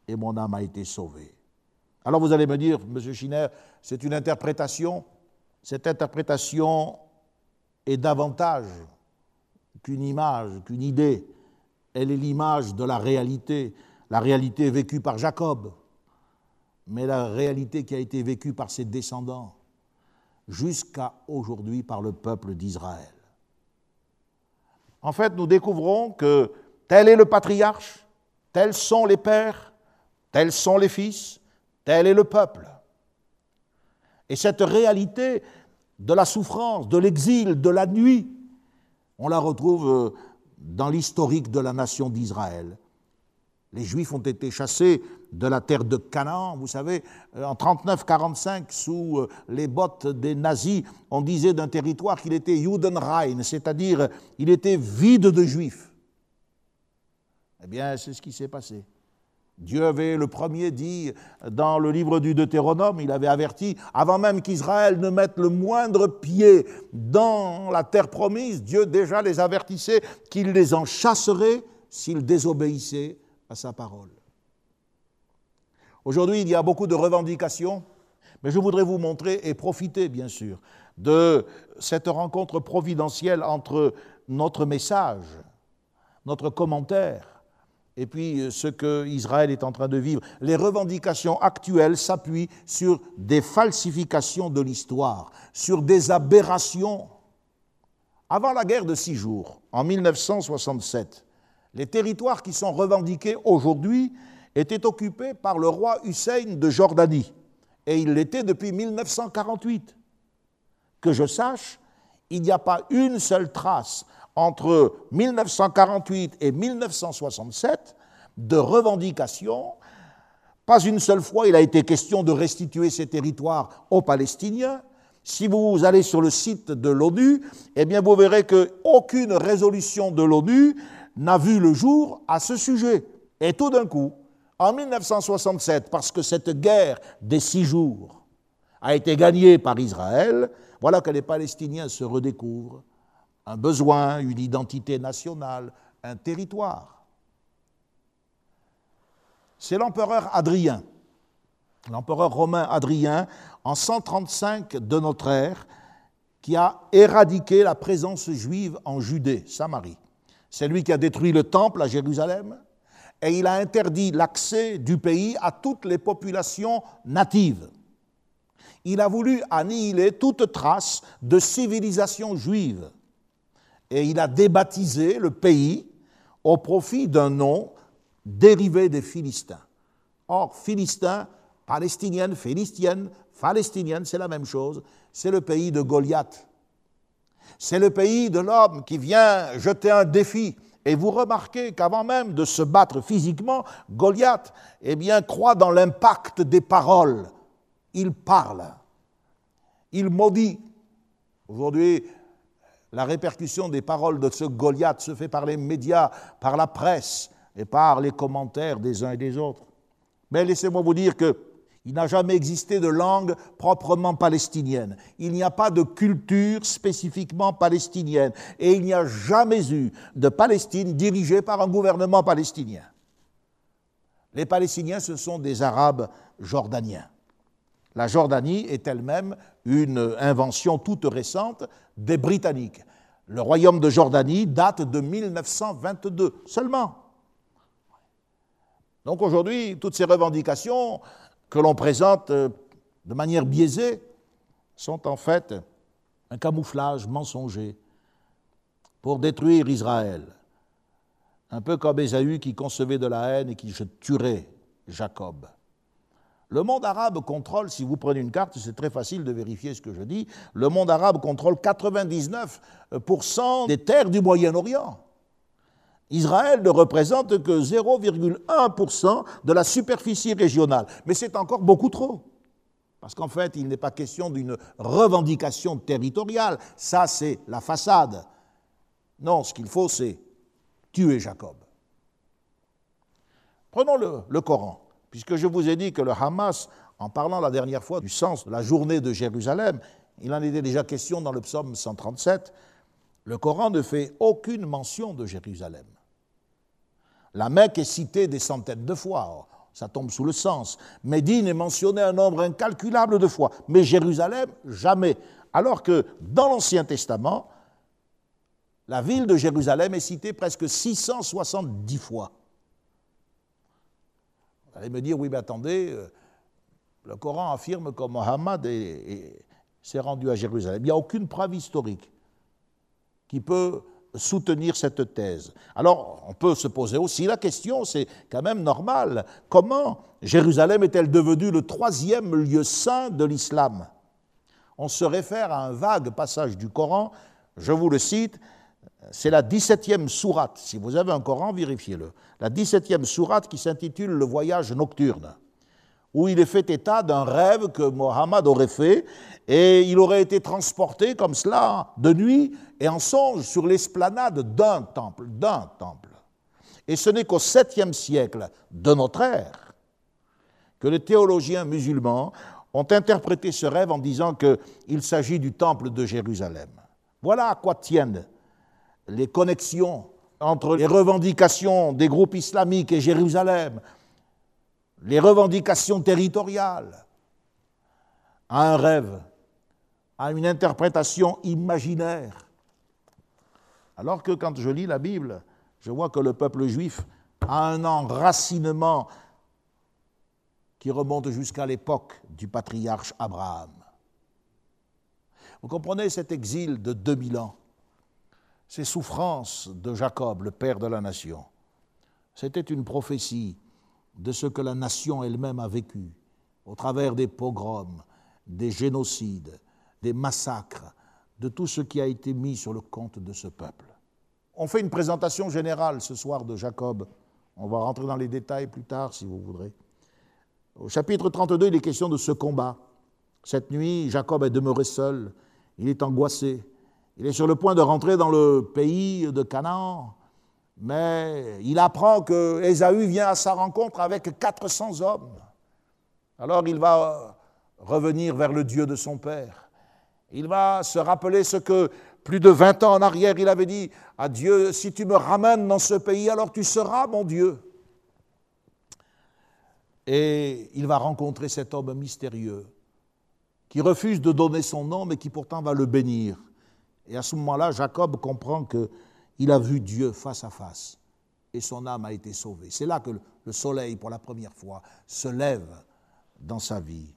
et mon âme a été sauvée. Alors vous allez me dire, Monsieur Schiner, c'est une interprétation. Cette interprétation est davantage qu'une image, qu'une idée. Elle est l'image de la réalité, la réalité vécue par Jacob, mais la réalité qui a été vécue par ses descendants jusqu'à aujourd'hui par le peuple d'Israël. En fait, nous découvrons que tel est le patriarche, tels sont les pères, tels sont les fils, tel est le peuple. Et cette réalité de la souffrance, de l'exil, de la nuit, on la retrouve euh, dans l'historique de la nation d'Israël. Les Juifs ont été chassés de la terre de Canaan. Vous savez, euh, en 39-45, sous euh, les bottes des nazis, on disait d'un territoire qu'il était Judenrein, c'est-à-dire il était vide de Juifs. Eh bien, c'est ce qui s'est passé. Dieu avait le premier dit dans le livre du Deutéronome, il avait averti, avant même qu'Israël ne mette le moindre pied dans la terre promise, Dieu déjà les avertissait qu'il les en chasserait s'ils désobéissaient à sa parole. Aujourd'hui, il y a beaucoup de revendications, mais je voudrais vous montrer et profiter, bien sûr, de cette rencontre providentielle entre notre message, notre commentaire, et puis ce que Israël est en train de vivre. Les revendications actuelles s'appuient sur des falsifications de l'histoire, sur des aberrations. Avant la guerre de six jours, en 1967, les territoires qui sont revendiqués aujourd'hui étaient occupés par le roi Hussein de Jordanie, et il l'était depuis 1948. Que je sache, il n'y a pas une seule trace entre 1948 et 1967 de revendication. Pas une seule fois il a été question de restituer ces territoires aux Palestiniens. Si vous allez sur le site de l'ONU, eh bien vous verrez qu'aucune résolution de l'ONU n'a vu le jour à ce sujet. Et tout d'un coup, en 1967, parce que cette guerre des six jours a été gagnée par Israël, voilà que les Palestiniens se redécouvrent un besoin, une identité nationale, un territoire. C'est l'empereur Adrien, l'empereur romain Adrien, en 135 de notre ère, qui a éradiqué la présence juive en Judée, Samarie. C'est lui qui a détruit le temple à Jérusalem et il a interdit l'accès du pays à toutes les populations natives. Il a voulu annihiler toute trace de civilisation juive et il a débaptisé le pays au profit d'un nom dérivé des Philistins. Or, Philistins, Palestinienne, Philistienne, Palestinienne, c'est la même chose, c'est le pays de Goliath. C'est le pays de l'homme qui vient jeter un défi. Et vous remarquez qu'avant même de se battre physiquement, Goliath eh bien, croit dans l'impact des paroles. Il parle. Il maudit. Aujourd'hui, la répercussion des paroles de ce Goliath se fait par les médias, par la presse et par les commentaires des uns et des autres. Mais laissez-moi vous dire que il n'a jamais existé de langue proprement palestinienne. Il n'y a pas de culture spécifiquement palestinienne. Et il n'y a jamais eu de Palestine dirigée par un gouvernement palestinien. Les Palestiniens, ce sont des Arabes jordaniens. La Jordanie est elle-même une invention toute récente des Britanniques. Le royaume de Jordanie date de 1922 seulement. Donc aujourd'hui, toutes ces revendications que l'on présente euh, de manière biaisée sont en fait un camouflage mensonger pour détruire Israël. Un peu comme Ésaü qui concevait de la haine et qui tuerait Jacob. Le monde arabe contrôle, si vous prenez une carte, c'est très facile de vérifier ce que je dis, le monde arabe contrôle 99% des terres du Moyen-Orient. Israël ne représente que 0,1% de la superficie régionale. Mais c'est encore beaucoup trop. Parce qu'en fait, il n'est pas question d'une revendication territoriale. Ça, c'est la façade. Non, ce qu'il faut, c'est tuer Jacob. Prenons le, Coran, puisque je vous ai dit que le Hamas, en parlant la dernière fois du sens de la journée de Jérusalem, il en était déjà question dans le psaume 137, le Coran ne fait aucune mention de Jérusalem. La Mecque est citée des centaines de fois, ça tombe sous le sens. Médine est mentionnée un nombre incalculable de fois, mais Jérusalem, jamais. Alors que dans l'Ancien Testament, la ville de Jérusalem est citée presque 670 fois. Vous allez me dire, oui, mais attendez, euh, le Coran affirme que Mohammed s'est rendu à Jérusalem. Il n'y a aucune preuve historique qui peut soutenir cette thèse. Alors, on peut se poser aussi la question, c'est quand même normal, comment Jérusalem est-elle devenue le troisième lieu saint de l'islam? On se réfère à un vague passage du Coran, je vous le cite, c'est la 17e sourate. Si vous avez un Coran, vérifiez-le. La 17e sourate qui s'intitule Le voyage nocturne où il est fait état d'un rêve que Mohammed aurait fait, et il aurait été transporté comme cela de nuit et en songe sur l'esplanade d'un temple, d'un temple. Et ce n'est qu'au 7e siècle de notre ère que les théologiens musulmans ont interprété ce rêve en disant qu'il s'agit du temple de Jérusalem. Voilà à quoi tiennent les connexions entre les revendications des groupes islamiques et Jérusalem, les revendications territoriales, à un rêve, à une interprétation imaginaire. Alors que quand je lis la Bible, je vois que le peuple juif a un enracinement qui remonte jusqu'à l'époque du patriarche Abraham. Vous comprenez cet exil de 2000 ans, ces souffrances de Jacob, le père de la nation. C'était une prophétie de ce que la nation elle-même a vécu au travers des pogroms, des génocides, des massacres, de tout ce qui a été mis sur le compte de ce peuple. On fait une présentation générale ce soir de Jacob. On va rentrer dans les détails plus tard si vous voudrez. Au chapitre 32, il est question de ce combat. Cette nuit, Jacob est demeuré seul, il est angoissé, il est sur le point de rentrer dans le pays de Canaan, mais il apprend que Ésaü vient à sa rencontre avec 400 hommes. Alors il va revenir vers le Dieu de son père. Il va se rappeler ce que plus de 20 ans en arrière, il avait dit à Dieu, si tu me ramènes dans ce pays, alors tu seras mon Dieu. Et il va rencontrer cet homme mystérieux qui refuse de donner son nom, mais qui pourtant va le bénir. Et à ce moment-là, Jacob comprend qu'il a vu Dieu face à face et son âme a été sauvée. C'est là que le soleil, pour la première fois, se lève dans sa vie.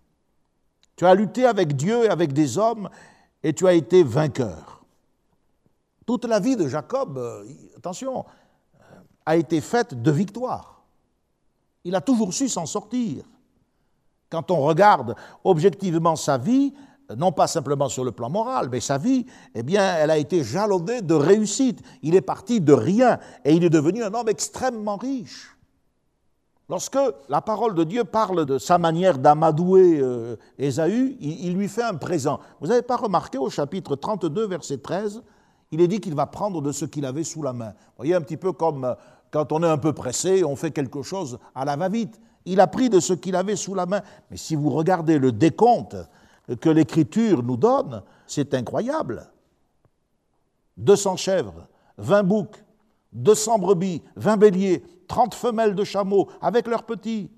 Tu as lutté avec Dieu et avec des hommes et tu as été vainqueur. Toute la vie de Jacob, euh, attention, a été faite de victoires. Il a toujours su s'en sortir. Quand on regarde objectivement sa vie, non pas simplement sur le plan moral, mais sa vie, eh bien, elle a été jalonnée de réussite. Il est parti de rien et il est devenu un homme extrêmement riche. Lorsque la parole de Dieu parle de sa manière d'amadouer euh, Ésaü, il, lui fait un présent. Vous n'avez pas remarqué au chapitre 32, verset 13, il est dit qu'il va prendre de ce qu'il avait sous la main. Vous voyez, un petit peu comme euh, quand on est un peu pressé, on fait quelque chose à la va-vite. Il a pris de ce qu'il avait sous la main. Mais si vous regardez le décompte que l'Écriture nous donne, c'est incroyable. 200 chèvres, 20 boucs, 200 brebis, 20 béliers, 30 femelles de chameaux avec leurs petits,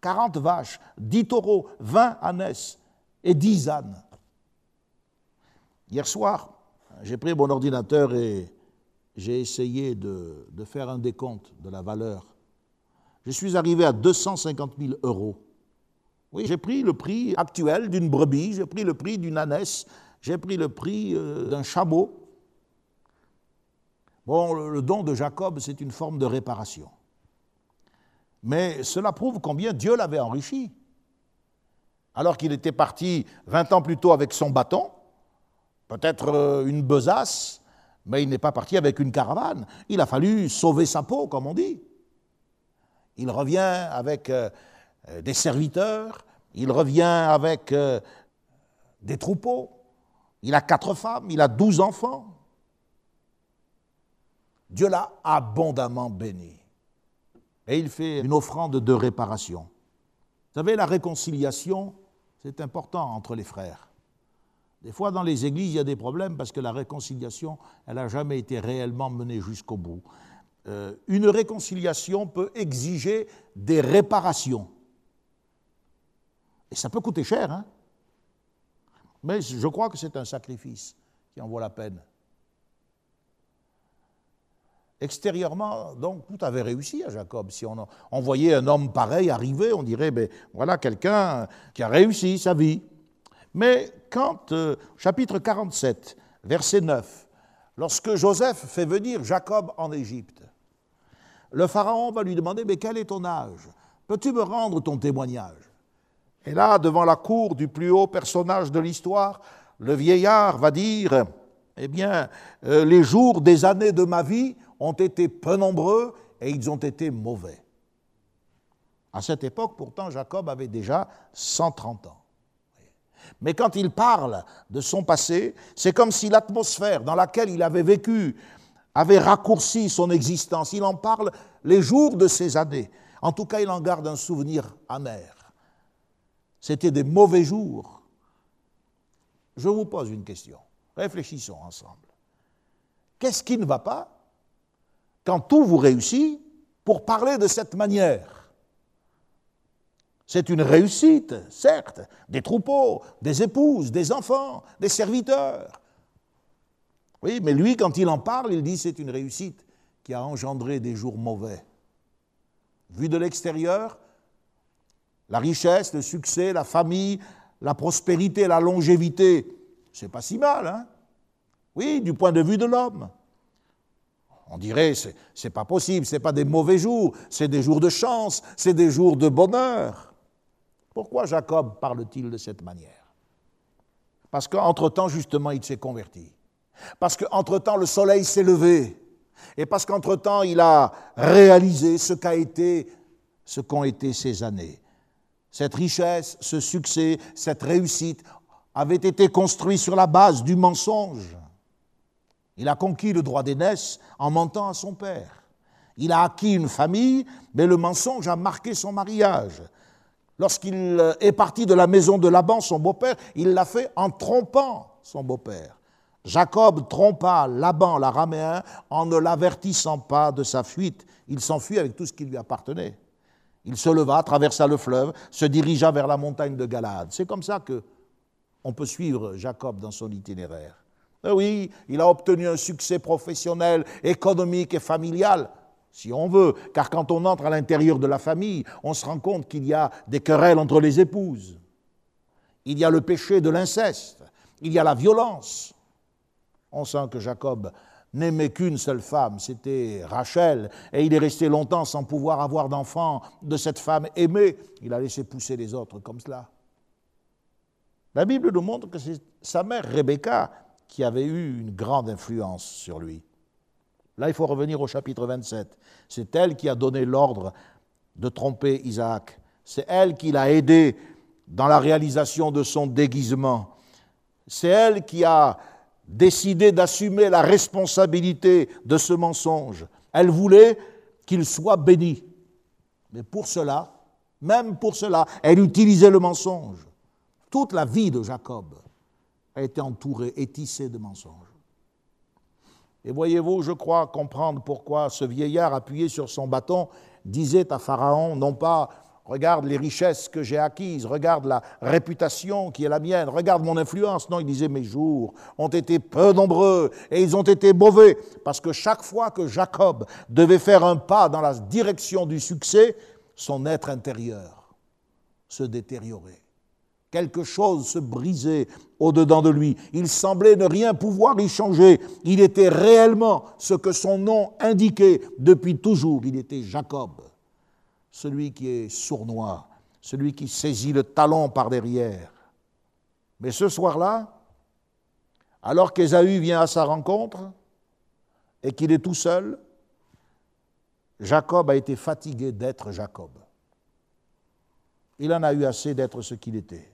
40 vaches, 10 taureaux, 20 ânesses et 10 ânes. Hier soir, j'ai pris mon ordinateur et j'ai essayé de, faire un décompte de la valeur. Je suis arrivé à 250 000 euros. Oui, j'ai pris le prix actuel d'une brebis, j'ai pris le prix d'une ânesse, j'ai pris le prix euh, d'un chameau. Bon, le don de Jacob, c'est une forme de réparation. Mais cela prouve combien Dieu l'avait enrichi. Alors qu'il était parti 20 ans plus tôt avec son bâton, peut-être euh, une besace, mais il n'est pas parti avec une caravane. Il a fallu sauver sa peau, comme on dit. Il revient avec euh, des serviteurs, il revient avec euh, des troupeaux, il a quatre femmes, il a douze enfants. Dieu l'a abondamment béni. Et il fait une offrande de réparation. Vous savez, la réconciliation, c'est important entre les frères. Des fois, dans les églises, il y a des problèmes parce que la réconciliation, elle n'a jamais été réellement menée jusqu'au bout. Euh, une réconciliation peut exiger des réparations. Et ça peut coûter cher, hein mais je crois que c'est un sacrifice qui en vaut la peine. Extérieurement, donc, tout avait réussi à Jacob. Si on, voyait un homme pareil arriver, on dirait, ben, voilà quelqu'un qui a réussi sa vie. Mais quand, euh, chapitre 47, verset 9, lorsque Joseph fait venir Jacob en Égypte, le Pharaon va lui demander, mais quel est ton âge? Peux-tu me rendre ton témoignage? Et là, devant la cour du plus haut personnage de l'histoire, le vieillard va dire, eh bien, euh, les jours des années de ma vie ont été peu nombreux et ils ont été mauvais. À cette époque, pourtant, Jacob avait déjà 130 ans. Mais quand il parle de son passé, c'est comme si l'atmosphère dans laquelle il avait vécu avait raccourci son existence. Il en parle les jours de ces années. En tout cas, il en garde un souvenir amer. C'était des mauvais jours. Je vous pose une question. Réfléchissons ensemble. Qu'est-ce qui ne va pas quand tout vous réussit, pour parler de cette manière. C'est une réussite, certes, des troupeaux, des épouses, des enfants, des serviteurs. Oui, mais lui, quand il en parle, il dit c'est une réussite qui a engendré des jours mauvais. Vu de l'extérieur, la richesse, le succès, la famille, la prospérité, la longévité, c'est pas si mal, hein? Oui, du point de vue de l'homme. On dirait, c'est, c'est pas possible, c'est pas des mauvais jours, c'est des jours de chance, c'est des jours de bonheur. Pourquoi Jacob parle-t-il de cette manière? Parce qu'entre-temps, justement, il s'est converti. Parce qu'entre-temps, le soleil s'est levé. Et parce qu'entre-temps, il a réalisé ce qu'a été, ce qu'ont été ces années. Cette richesse, ce succès, cette réussite avait été construit sur la base du mensonge. Il a conquis le droit d'aînesse en mentant à son père. Il a acquis une famille, mais le mensonge a marqué son mariage. Lorsqu'il est parti de la maison de Laban, son beau-père, il l'a fait en trompant son beau-père. Jacob trompa Laban l'araméen en ne l'avertissant pas de sa fuite. Il s'enfuit avec tout ce qui lui appartenait. Il se leva, traversa le fleuve, se dirigea vers la montagne de Galade. C'est comme ça que on peut suivre Jacob dans son itinéraire. Eh oui, il a obtenu un succès professionnel, économique et familial, si on veut, car quand on entre à l'intérieur de la famille, on se rend compte qu'il y a des querelles entre les épouses. Il y a le péché de l'inceste, il y a la violence, on sent que Jacob n'aimait qu'une seule femme, c'était Rachel, et il est resté longtemps sans pouvoir avoir d'enfant de cette femme aimée. Il a laissé pousser les autres comme cela. La Bible nous montre que c'est sa mère Rebecca qui avait eu une grande influence sur lui. Là, il faut revenir au chapitre 27. C'est elle qui a donné l'ordre de tromper Isaac. C'est elle qui l'a aidé dans la réalisation de son déguisement. C'est elle qui a décidé d'assumer la responsabilité de ce mensonge. Elle voulait qu'il soit béni. Mais pour cela, même pour cela, elle utilisait le mensonge. Toute la vie de Jacob a été entourée et tissée de mensonges. Et voyez-vous, je crois comprendre pourquoi ce vieillard appuyé sur son bâton disait à Pharaon, non pas regarde les richesses que j'ai acquises, regarde la réputation qui est la mienne, regarde mon influence. Non, il disait, mes jours ont été peu nombreux et ils ont été mauvais, parce que chaque fois que Jacob devait faire un pas dans la direction du succès, son être intérieur se détériorait. Quelque chose se brisait au-dedans de lui. Il semblait ne rien pouvoir y changer. Il était réellement ce que son nom indiquait depuis toujours. Il était Jacob celui qui est sournois, celui qui saisit le talon par derrière. Mais ce soir-là, alors qu'Ésaü vient à sa rencontre et qu'il est tout seul, Jacob a été fatigué d'être Jacob. Il en a eu assez d'être ce qu'il était.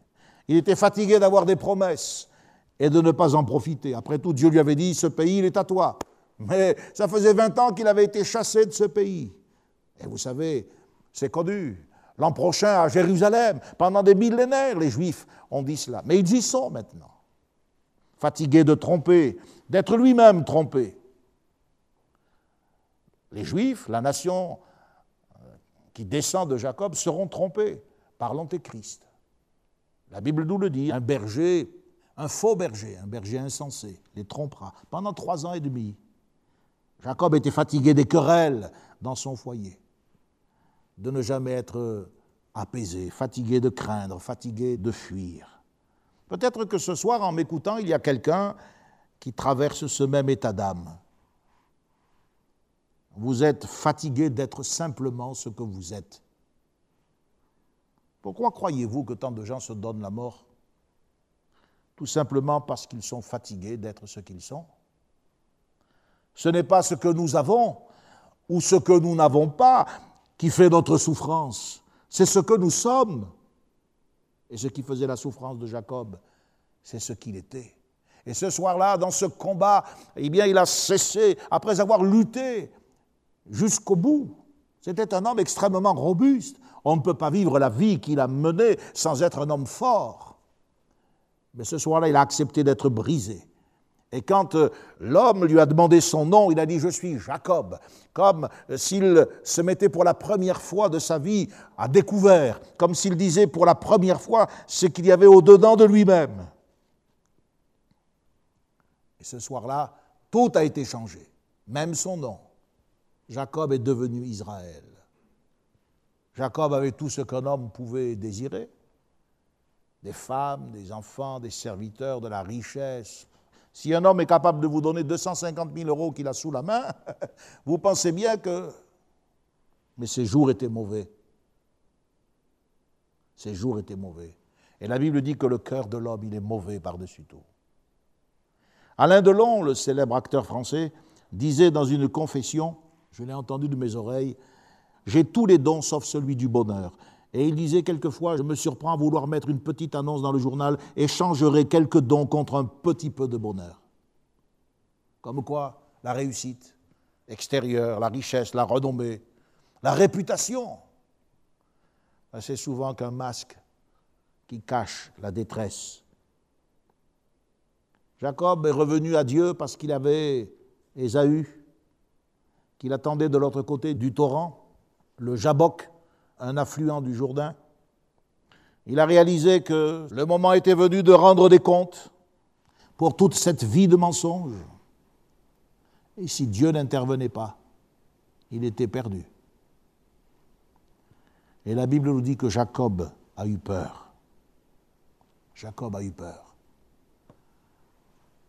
Il était fatigué d'avoir des promesses et de ne pas en profiter. Après tout, Dieu lui avait dit, ce pays, il est à toi. Mais ça faisait 20 ans qu'il avait été chassé de ce pays. Et vous savez, c'est connu. L'an prochain, à Jérusalem, pendant des millénaires, les Juifs ont dit cela. Mais ils y sont maintenant. Fatigués de tromper, d'être lui-même trompé. Les Juifs, la nation euh, qui descend de Jacob, seront trompés par l'Antéchrist. La Bible nous le dit, un berger, un faux berger, un berger insensé, les trompera pendant trois ans et demi. Jacob était fatigué des querelles dans son foyer de ne jamais être apaisé, fatigué de craindre, fatigué de fuir. Peut-être que ce soir, en m'écoutant, il y a quelqu'un qui traverse ce même état d'âme. Vous êtes fatigué d'être simplement ce que vous êtes. Pourquoi croyez-vous que tant de gens se donnent la mort? Tout simplement parce qu'ils sont fatigués d'être ce qu'ils sont. Ce n'est pas ce que nous avons ou ce que nous n'avons pas, qui fait notre souffrance. C'est ce que nous sommes. Et ce qui faisait la souffrance de Jacob, c'est ce qu'il était. Et ce soir-là, dans ce combat, eh bien, il a cessé, après avoir lutté jusqu'au bout. C'était un homme extrêmement robuste. On ne peut pas vivre la vie qu'il a menée sans être un homme fort. Mais ce soir-là, il a accepté d'être brisé. Et quand euh, l'homme lui a demandé son nom, il a dit Je suis Jacob, comme euh, s'il se mettait pour la première fois de sa vie à découvert, comme s'il disait pour la première fois ce qu'il y avait au-dedans de lui-même. Et ce soir-là, tout a été changé, même son nom. Jacob est devenu Israël. Jacob avait tout ce qu'un homme pouvait désirer des femmes, des enfants, des serviteurs, de la richesse, si un homme est capable de vous donner 250 000 euros qu'il a sous la main, vous pensez bien que... Mais ces jours étaient mauvais. Ces jours étaient mauvais. Et la Bible dit que le cœur de l'homme, il est mauvais par-dessus tout. Alain Delon, le célèbre acteur français, disait dans une confession, je l'ai entendu de mes oreilles, J'ai tous les dons sauf celui du bonheur. Et il disait quelquefois, je me surprends à vouloir mettre une petite annonce dans le journal, échangerai quelques dons contre un petit peu de bonheur. Comme quoi, la réussite extérieure, la richesse, la renommée, la réputation, ben, c'est souvent qu'un masque qui cache la détresse. Jacob est revenu à Dieu parce qu'il avait Ésaü, qu'il attendait de l'autre côté du torrent, le Jabok, un affluent du Jourdain. Il a réalisé que le moment était venu de rendre des comptes pour toute cette vie de mensonges. Et si Dieu n'intervenait pas, il était perdu. Et la Bible nous dit que Jacob a eu peur. Jacob a eu peur.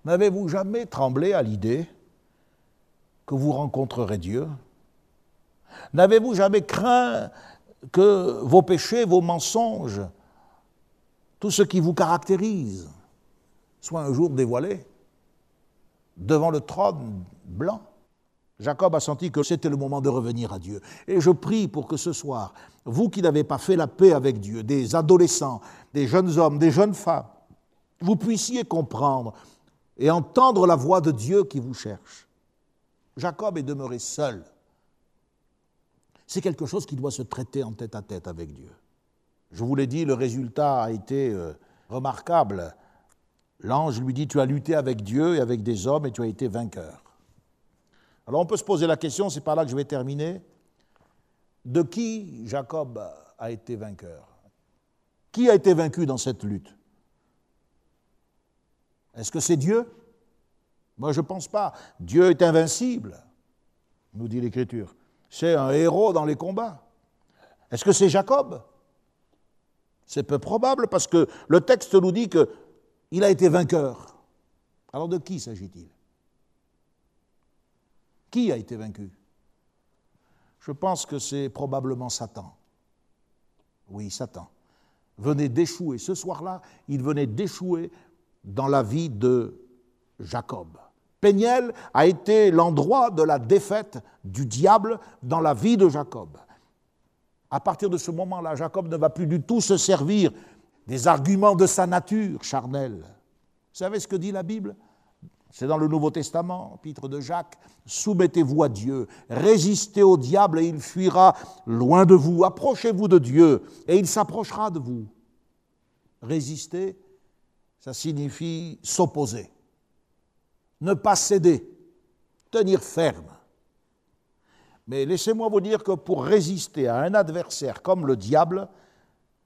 N'avez-vous jamais tremblé à l'idée que vous rencontrerez Dieu N'avez-vous jamais craint que vos péchés, vos mensonges, tout ce qui vous caractérise, soit un jour dévoilé devant le trône blanc? Jacob a senti que c'était le moment de revenir à Dieu. Et je prie pour que ce soir, vous qui n'avez pas fait la paix avec Dieu, des adolescents, des jeunes hommes, des jeunes femmes, vous puissiez comprendre et entendre la voix de Dieu qui vous cherche. Jacob est demeuré seul. C'est quelque chose qui doit se traiter en tête à tête avec Dieu. Je vous l'ai dit, le résultat a été euh, remarquable. L'ange lui dit, tu as lutté avec Dieu et avec des hommes et tu as été vainqueur. Alors on peut se poser la question, c'est par là que je vais terminer, de qui Jacob a été vainqueur? Qui a été vaincu dans cette lutte? Est-ce que c'est Dieu? Moi je ne pense pas. Dieu est invincible, nous dit l'Écriture. C'est un héros dans les combats. Est-ce que c'est Jacob? C'est peu probable parce que le texte nous dit qu'il a été vainqueur. Alors de qui s'agit-il? Qui a été vaincu? Je pense que c'est probablement Satan. Oui, Satan venait d'échouer. Ce soir-là, il venait d'échouer dans la vie de Jacob. Péniel a été l'endroit de la défaite du diable dans la vie de Jacob. À partir de ce moment-là, Jacob ne va plus du tout se servir des arguments de sa nature charnelle. Vous savez ce que dit la Bible? C'est dans le Nouveau Testament, Pitre de Jacques. Soumettez-vous à Dieu, résistez au diable et il fuira loin de vous. Approchez-vous de Dieu et il s'approchera de vous. Résister, ça signifie s'opposer, ne pas céder, tenir ferme. Mais laissez-moi vous dire que pour résister à un adversaire comme le diable,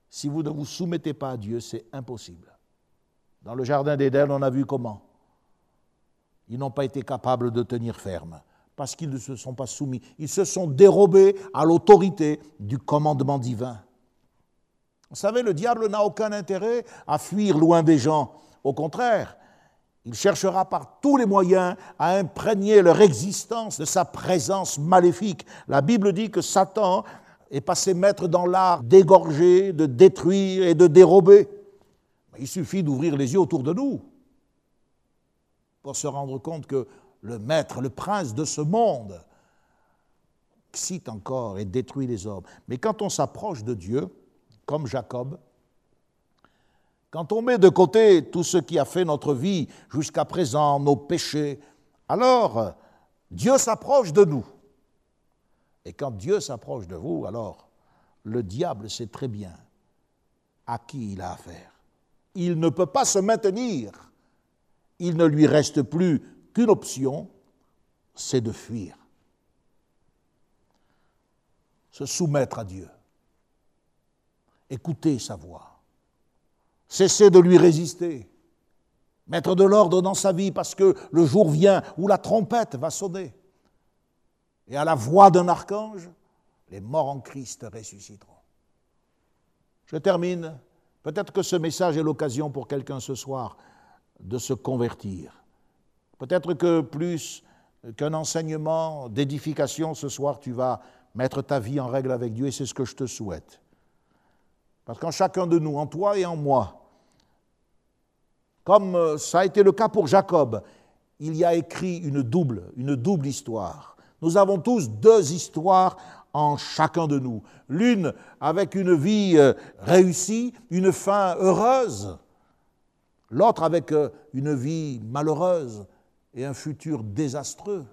si vous ne vous soumettez pas à Dieu, c'est impossible. Dans le Jardin d'Éden, on a vu comment ils n'ont pas été capables de tenir ferme parce qu'ils ne se sont pas soumis. Ils se sont dérobés à l'autorité du commandement divin. Vous savez, le diable n'a aucun intérêt à fuir loin des gens. Au contraire, il cherchera par tous les moyens à imprégner leur existence de sa présence maléfique. La Bible dit que Satan est passé maître dans l'art d'égorger, de détruire et de dérober. Il suffit d'ouvrir les yeux autour de nous pour se rendre compte que le maître, le prince de ce monde, excite encore et détruit les hommes. Mais quand on s'approche de Dieu, comme Jacob, quand on met de côté tout ce qui a fait notre vie jusqu'à présent, nos péchés, alors Dieu s'approche de nous. Et quand Dieu s'approche de vous, alors le diable sait très bien à qui il a affaire. Il ne peut pas se maintenir il ne lui reste plus qu'une option, c'est de fuir. Se soumettre à Dieu. Écouter sa voix. Cesser de lui résister. Mettre de l'ordre dans sa vie parce que le jour vient où la trompette va sonner. Et à la voix d'un archange, les morts en Christ ressusciteront. Je termine. Peut-être que ce message est l'occasion pour quelqu'un ce soir de se convertir. Peut-être que plus qu'un enseignement d'édification ce soir, tu vas mettre ta vie en règle avec Dieu et c'est ce que je te souhaite. Parce qu'en chacun de nous, en toi et en moi, comme euh, ça a été le cas pour Jacob, il y a écrit une double, une double histoire. Nous avons tous deux histoires en chacun de nous. L'une avec une vie euh, réussie, une fin heureuse, l'autre avec euh, une vie malheureuse et un futur désastreux.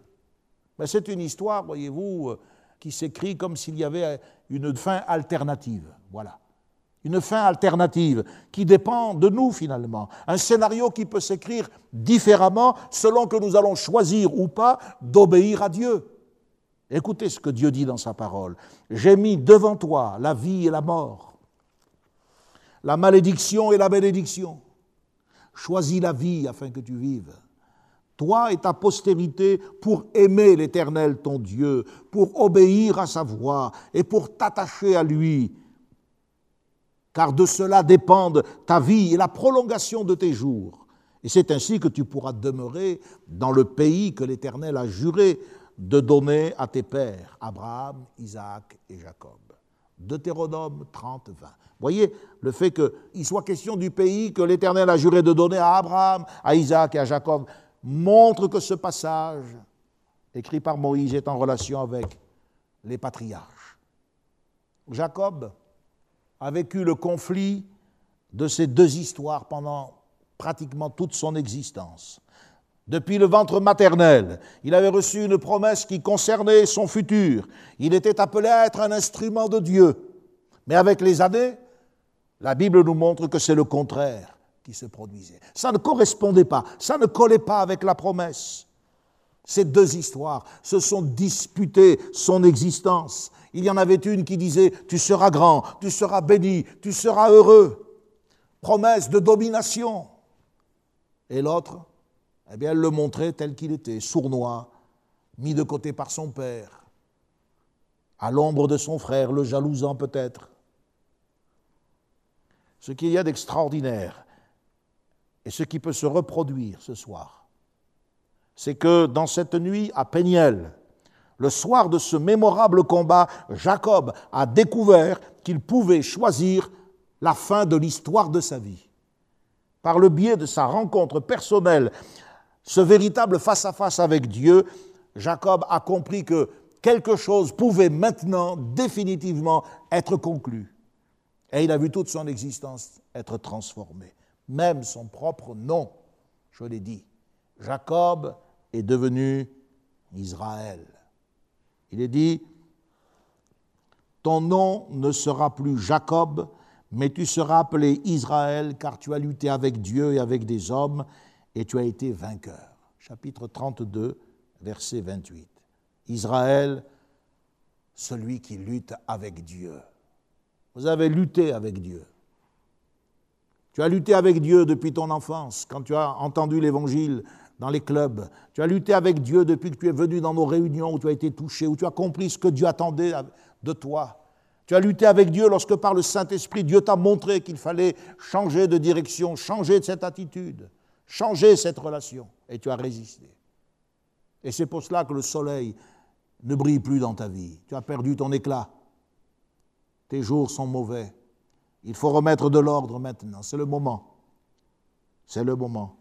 Mais c'est une histoire, voyez-vous, qui s'écrit comme s'il y avait une fin alternative. Voilà. Une fin alternative qui dépend de nous finalement, un scénario qui peut s'écrire différemment selon que nous allons choisir ou pas d'obéir à Dieu. Écoutez ce que Dieu dit dans sa parole. J'ai mis devant toi la vie et la mort, la malédiction et la bénédiction. Choisis la vie afin que tu vives. Toi et ta postérité pour aimer l'Éternel ton Dieu, pour obéir à sa voix et pour t'attacher à lui car de cela dépendent ta vie et la prolongation de tes jours. Et c'est ainsi que tu pourras demeurer dans le pays que l'Éternel a juré de donner à tes pères, Abraham, Isaac et Jacob. Deutéronome 30, 20. Voyez, le fait qu'il soit question du pays que l'Éternel a juré de donner à Abraham, à Isaac et à Jacob, montre que ce passage, écrit par Moïse, est en relation avec les patriarches. Jacob a vécu le conflit de ces deux histoires pendant pratiquement toute son existence. Depuis le ventre maternel, il avait reçu une promesse qui concernait son futur. Il était appelé à être un instrument de Dieu. Mais avec les années, la Bible nous montre que c'est le contraire qui se produisait. Ça ne correspondait pas, ça ne collait pas avec la promesse. Ces deux histoires se sont disputées son existence. Il y en avait une qui disait Tu seras grand, tu seras béni, tu seras heureux. Promesse de domination. Et l'autre, eh bien, elle le montrait tel qu'il était, sournois, mis de côté par son père, à l'ombre de son frère, le jalousant peut-être. Ce qu'il y a d'extraordinaire et ce qui peut se reproduire ce soir, c'est que dans cette nuit à Péniel, le soir de ce mémorable combat, Jacob a découvert qu'il pouvait choisir la fin de l'histoire de sa vie. Par le biais de sa rencontre personnelle, ce véritable face-à-face avec Dieu, Jacob a compris que quelque chose pouvait maintenant définitivement être conclu. Et il a vu toute son existence être transformée, même son propre nom, je l'ai dit. Jacob est devenu Israël. Il est dit, ton nom ne sera plus Jacob, mais tu seras appelé Israël, car tu as lutté avec Dieu et avec des hommes, et tu as été vainqueur. Chapitre 32, verset 28. Israël, celui qui lutte avec Dieu. Vous avez lutté avec Dieu. Tu as lutté avec Dieu depuis ton enfance, quand tu as entendu l'Évangile dans les clubs. Tu as lutté avec Dieu depuis que tu es venu dans nos réunions où tu as été touché, où tu as compris ce que Dieu attendait de toi. Tu as lutté avec Dieu lorsque par le Saint-Esprit, Dieu t'a montré qu'il fallait changer de direction, changer de cette attitude, changer cette relation. Et tu as résisté. Et c'est pour cela que le soleil ne brille plus dans ta vie. Tu as perdu ton éclat. Tes jours sont mauvais. Il faut remettre de l'ordre maintenant. C'est le moment. C'est le moment.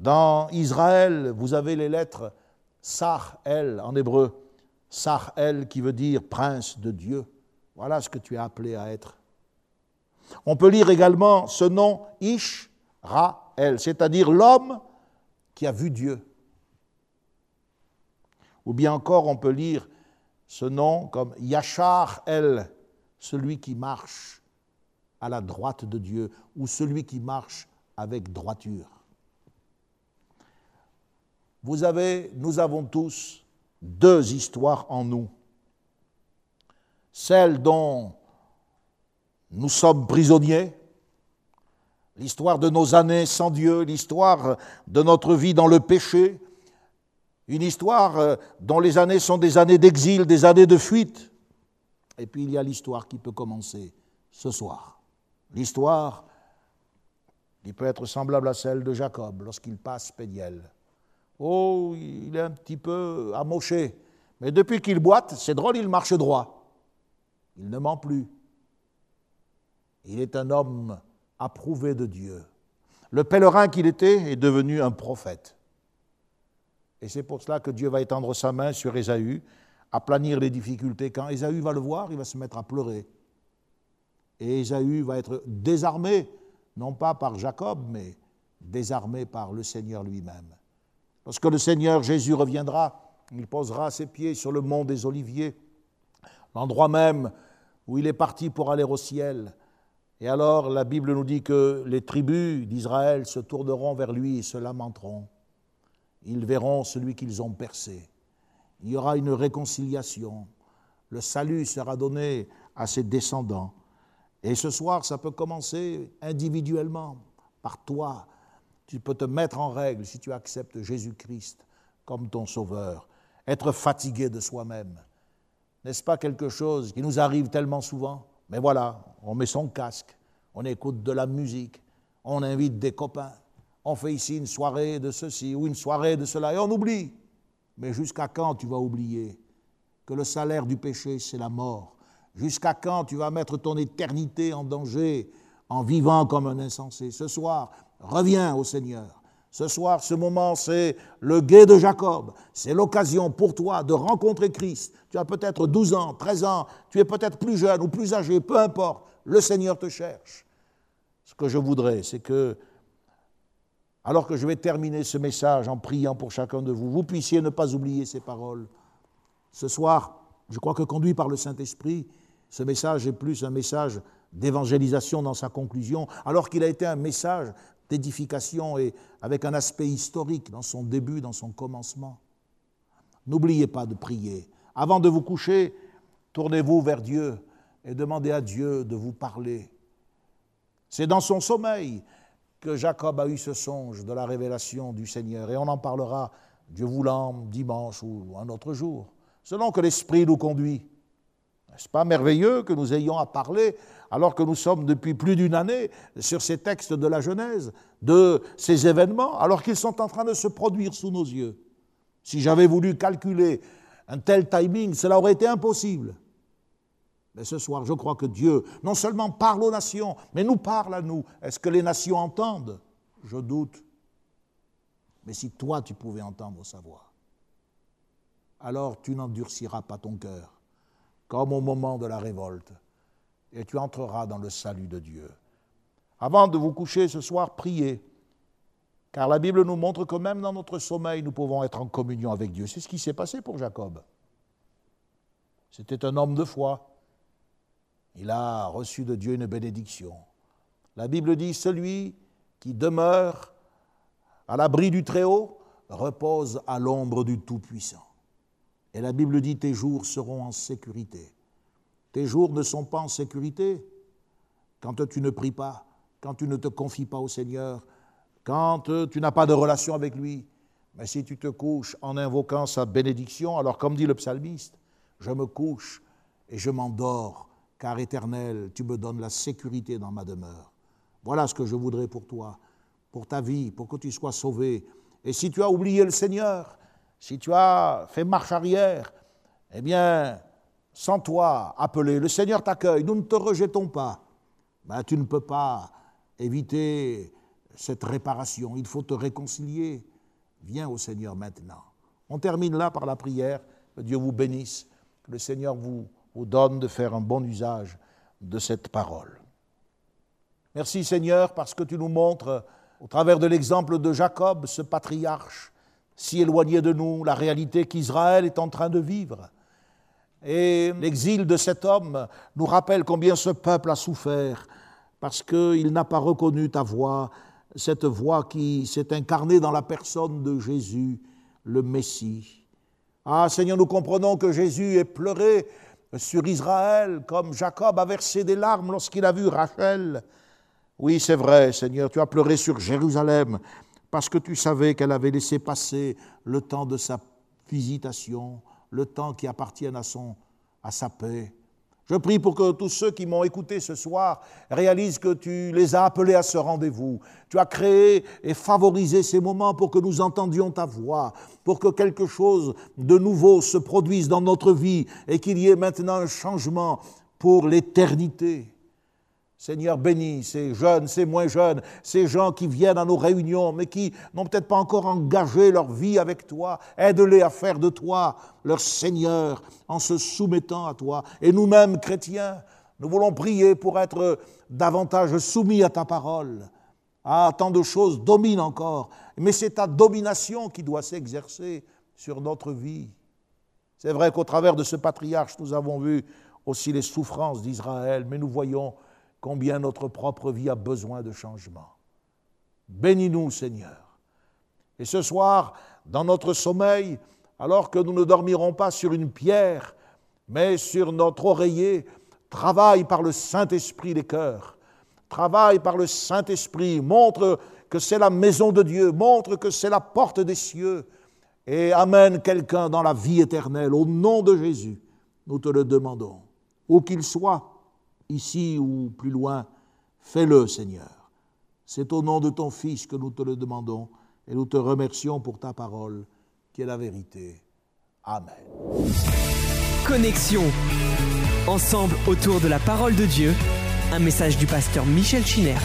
Dans Israël, vous avez les lettres Sar-El en hébreu. Sar-El qui veut dire prince de Dieu. Voilà ce que tu es appelé à être. On peut lire également ce nom Ish-Ra-El, c'est-à-dire l'homme qui a vu Dieu. Ou bien encore, on peut lire ce nom comme Yachar-El, celui qui marche à la droite de Dieu, ou celui qui marche avec droiture. Vous avez, nous avons tous deux histoires en nous. Celle dont nous sommes prisonniers, l'histoire de nos années sans Dieu, l'histoire de notre vie dans le péché, une histoire euh, dont les années sont des années d'exil, des années de fuite. Et puis il y a l'histoire qui peut commencer ce soir. L'histoire qui peut être semblable à celle de Jacob lorsqu'il passe Péniel. Oh, il est un petit peu amoché. Mais depuis qu'il boite, c'est drôle, il marche droit. Il ne ment plus. Il est un homme approuvé de Dieu. Le pèlerin qu'il était est devenu un prophète. Et c'est pour cela que Dieu va étendre sa main sur Ésaü, aplanir les difficultés. Quand Ésaü va le voir, il va se mettre à pleurer. Et Ésaü va être désarmé, non pas par Jacob, mais désarmé par le Seigneur lui-même. Lorsque le Seigneur Jésus reviendra, il posera ses pieds sur le mont des Oliviers, l'endroit même où il est parti pour aller au ciel, Et alors la Bible nous dit que les tribus d'Israël se tourneront vers lui et se lamenteront. Ils verront celui qu'ils ont percé. Il y aura une réconciliation. Le salut sera donné à ses descendants. Et ce soir, ça peut commencer individuellement, par toi. Tu peux te mettre en règle si tu acceptes Jésus-Christ comme ton sauveur. Être fatigué de soi-même. N'est-ce pas quelque chose qui nous arrive tellement souvent? Mais voilà, on met son casque, on écoute de la musique, on invite des copains, on fait ici une soirée de ceci ou une soirée de cela et on oublie. Mais jusqu'à quand tu vas oublier que le salaire du péché, c'est la mort? Jusqu'à quand tu vas mettre ton éternité en danger en vivant comme un insensé? Ce soir, reviens au Seigneur. Ce soir, ce moment, c'est le guet de Jacob. C'est l'occasion pour toi de rencontrer Christ. Tu as peut-être 12 ans, 13 ans, tu es peut-être plus jeune ou plus âgé, peu importe. Le Seigneur te cherche. Ce que je voudrais, c'est que, alors que je vais terminer ce message en priant pour chacun de vous, vous puissiez ne pas oublier ces paroles. Ce soir, je crois que conduit par le Saint-Esprit, ce message est plus un message d'évangélisation dans sa conclusion, alors qu'il a été un message d'édification et avec un aspect historique dans son début, dans son commencement. N'oubliez pas de prier. Avant de vous coucher, tournez-vous vers Dieu et demandez à Dieu de vous parler. C'est dans son sommeil que Jacob a eu ce songe de la révélation du Seigneur et on en parlera, Dieu voulant, dimanche ou un autre jour, selon que l'Esprit nous conduit. N'est-ce pas merveilleux que nous ayons à parler, alors que nous sommes depuis plus d'une année sur ces textes de la Genèse, de ces événements, alors qu'ils sont en train de se produire sous nos yeux Si j'avais voulu calculer un tel timing, cela aurait été impossible. Mais ce soir, je crois que Dieu non seulement parle aux nations, mais nous parle à nous. Est-ce que les nations entendent? Je doute. Mais si toi, tu pouvais entendre sa voix, alors tu n'endurciras pas ton cœur comme au moment de la révolte, et tu entreras dans le salut de Dieu. Avant de vous coucher ce soir, priez, car la Bible nous montre que même dans notre sommeil, nous pouvons être en communion avec Dieu. C'est ce qui s'est passé pour Jacob. C'était un homme de foi. Il a reçu de Dieu une bénédiction. La Bible dit, celui qui demeure à l'abri du Très-Haut repose à l'ombre du Tout-Puissant. Et la Bible dit, tes jours seront en sécurité. Tes jours ne sont pas en sécurité quand tu ne pries pas, quand tu ne te confies pas au Seigneur, quand tu n'as pas de relation avec lui. Mais si tu te couches en invoquant sa bénédiction, alors comme dit le psalmiste, je me couche et je m'endors, car éternel, tu me donnes la sécurité dans ma demeure. Voilà ce que je voudrais pour toi, pour ta vie, pour que tu sois sauvé. Et si tu as oublié le Seigneur, si tu as fait marche arrière, eh bien, sans toi appeler, le Seigneur t'accueille, nous ne te rejetons pas. Ben, tu ne peux pas éviter cette réparation, il faut te réconcilier. Viens au Seigneur maintenant. On termine là par la prière, que Dieu vous bénisse, que le Seigneur vous, vous donne de faire un bon usage de cette parole. Merci Seigneur parce que tu nous montres, au travers de l'exemple de Jacob, ce patriarche, si éloigné de nous, la réalité qu'Israël est en train de vivre. Et l'exil de cet homme nous rappelle combien ce peuple a souffert parce qu'il n'a pas reconnu ta voix, cette voix qui s'est incarnée dans la personne de Jésus, le Messie. Ah Seigneur, nous comprenons que Jésus ait pleuré sur Israël comme Jacob a versé des larmes lorsqu'il a vu Rachel. Oui, c'est vrai, Seigneur, tu as pleuré sur Jérusalem parce que tu savais qu'elle avait laissé passer le temps de sa visitation, le temps qui appartient à, son, à sa paix. Je prie pour que tous ceux qui m'ont écouté ce soir réalisent que tu les as appelés à ce rendez-vous. Tu as créé et favorisé ces moments pour que nous entendions ta voix, pour que quelque chose de nouveau se produise dans notre vie et qu'il y ait maintenant un changement pour l'éternité. Seigneur, bénis ces jeunes, ces moins jeunes, ces gens qui viennent à nos réunions, mais qui n'ont peut-être pas encore engagé leur vie avec toi. Aide-les à faire de toi leur Seigneur en se soumettant à toi. Et nous-mêmes, chrétiens, nous voulons prier pour être davantage soumis à ta parole. Ah, tant de choses dominent encore, mais c'est ta domination qui doit s'exercer sur notre vie. C'est vrai qu'au travers de ce patriarche, nous avons vu aussi les souffrances d'Israël, mais nous voyons combien notre propre vie a besoin de changement. Bénis-nous, Seigneur. Et ce soir, dans notre sommeil, alors que nous ne dormirons pas sur une pierre, mais sur notre oreiller, travaille par le Saint-Esprit des cœurs, travaille par le Saint-Esprit, montre que c'est la maison de Dieu, montre que c'est la porte des cieux, et amène quelqu'un dans la vie éternelle. Au nom de Jésus, nous te le demandons. Où qu'il soit, ici ou plus loin, fais-le, Seigneur. C'est au nom de ton Fils que nous te le demandons, et nous te remercions pour ta parole, qui est la vérité. Amen. Connexion. Ensemble autour de la parole de Dieu, un message du pasteur Michel Chiner.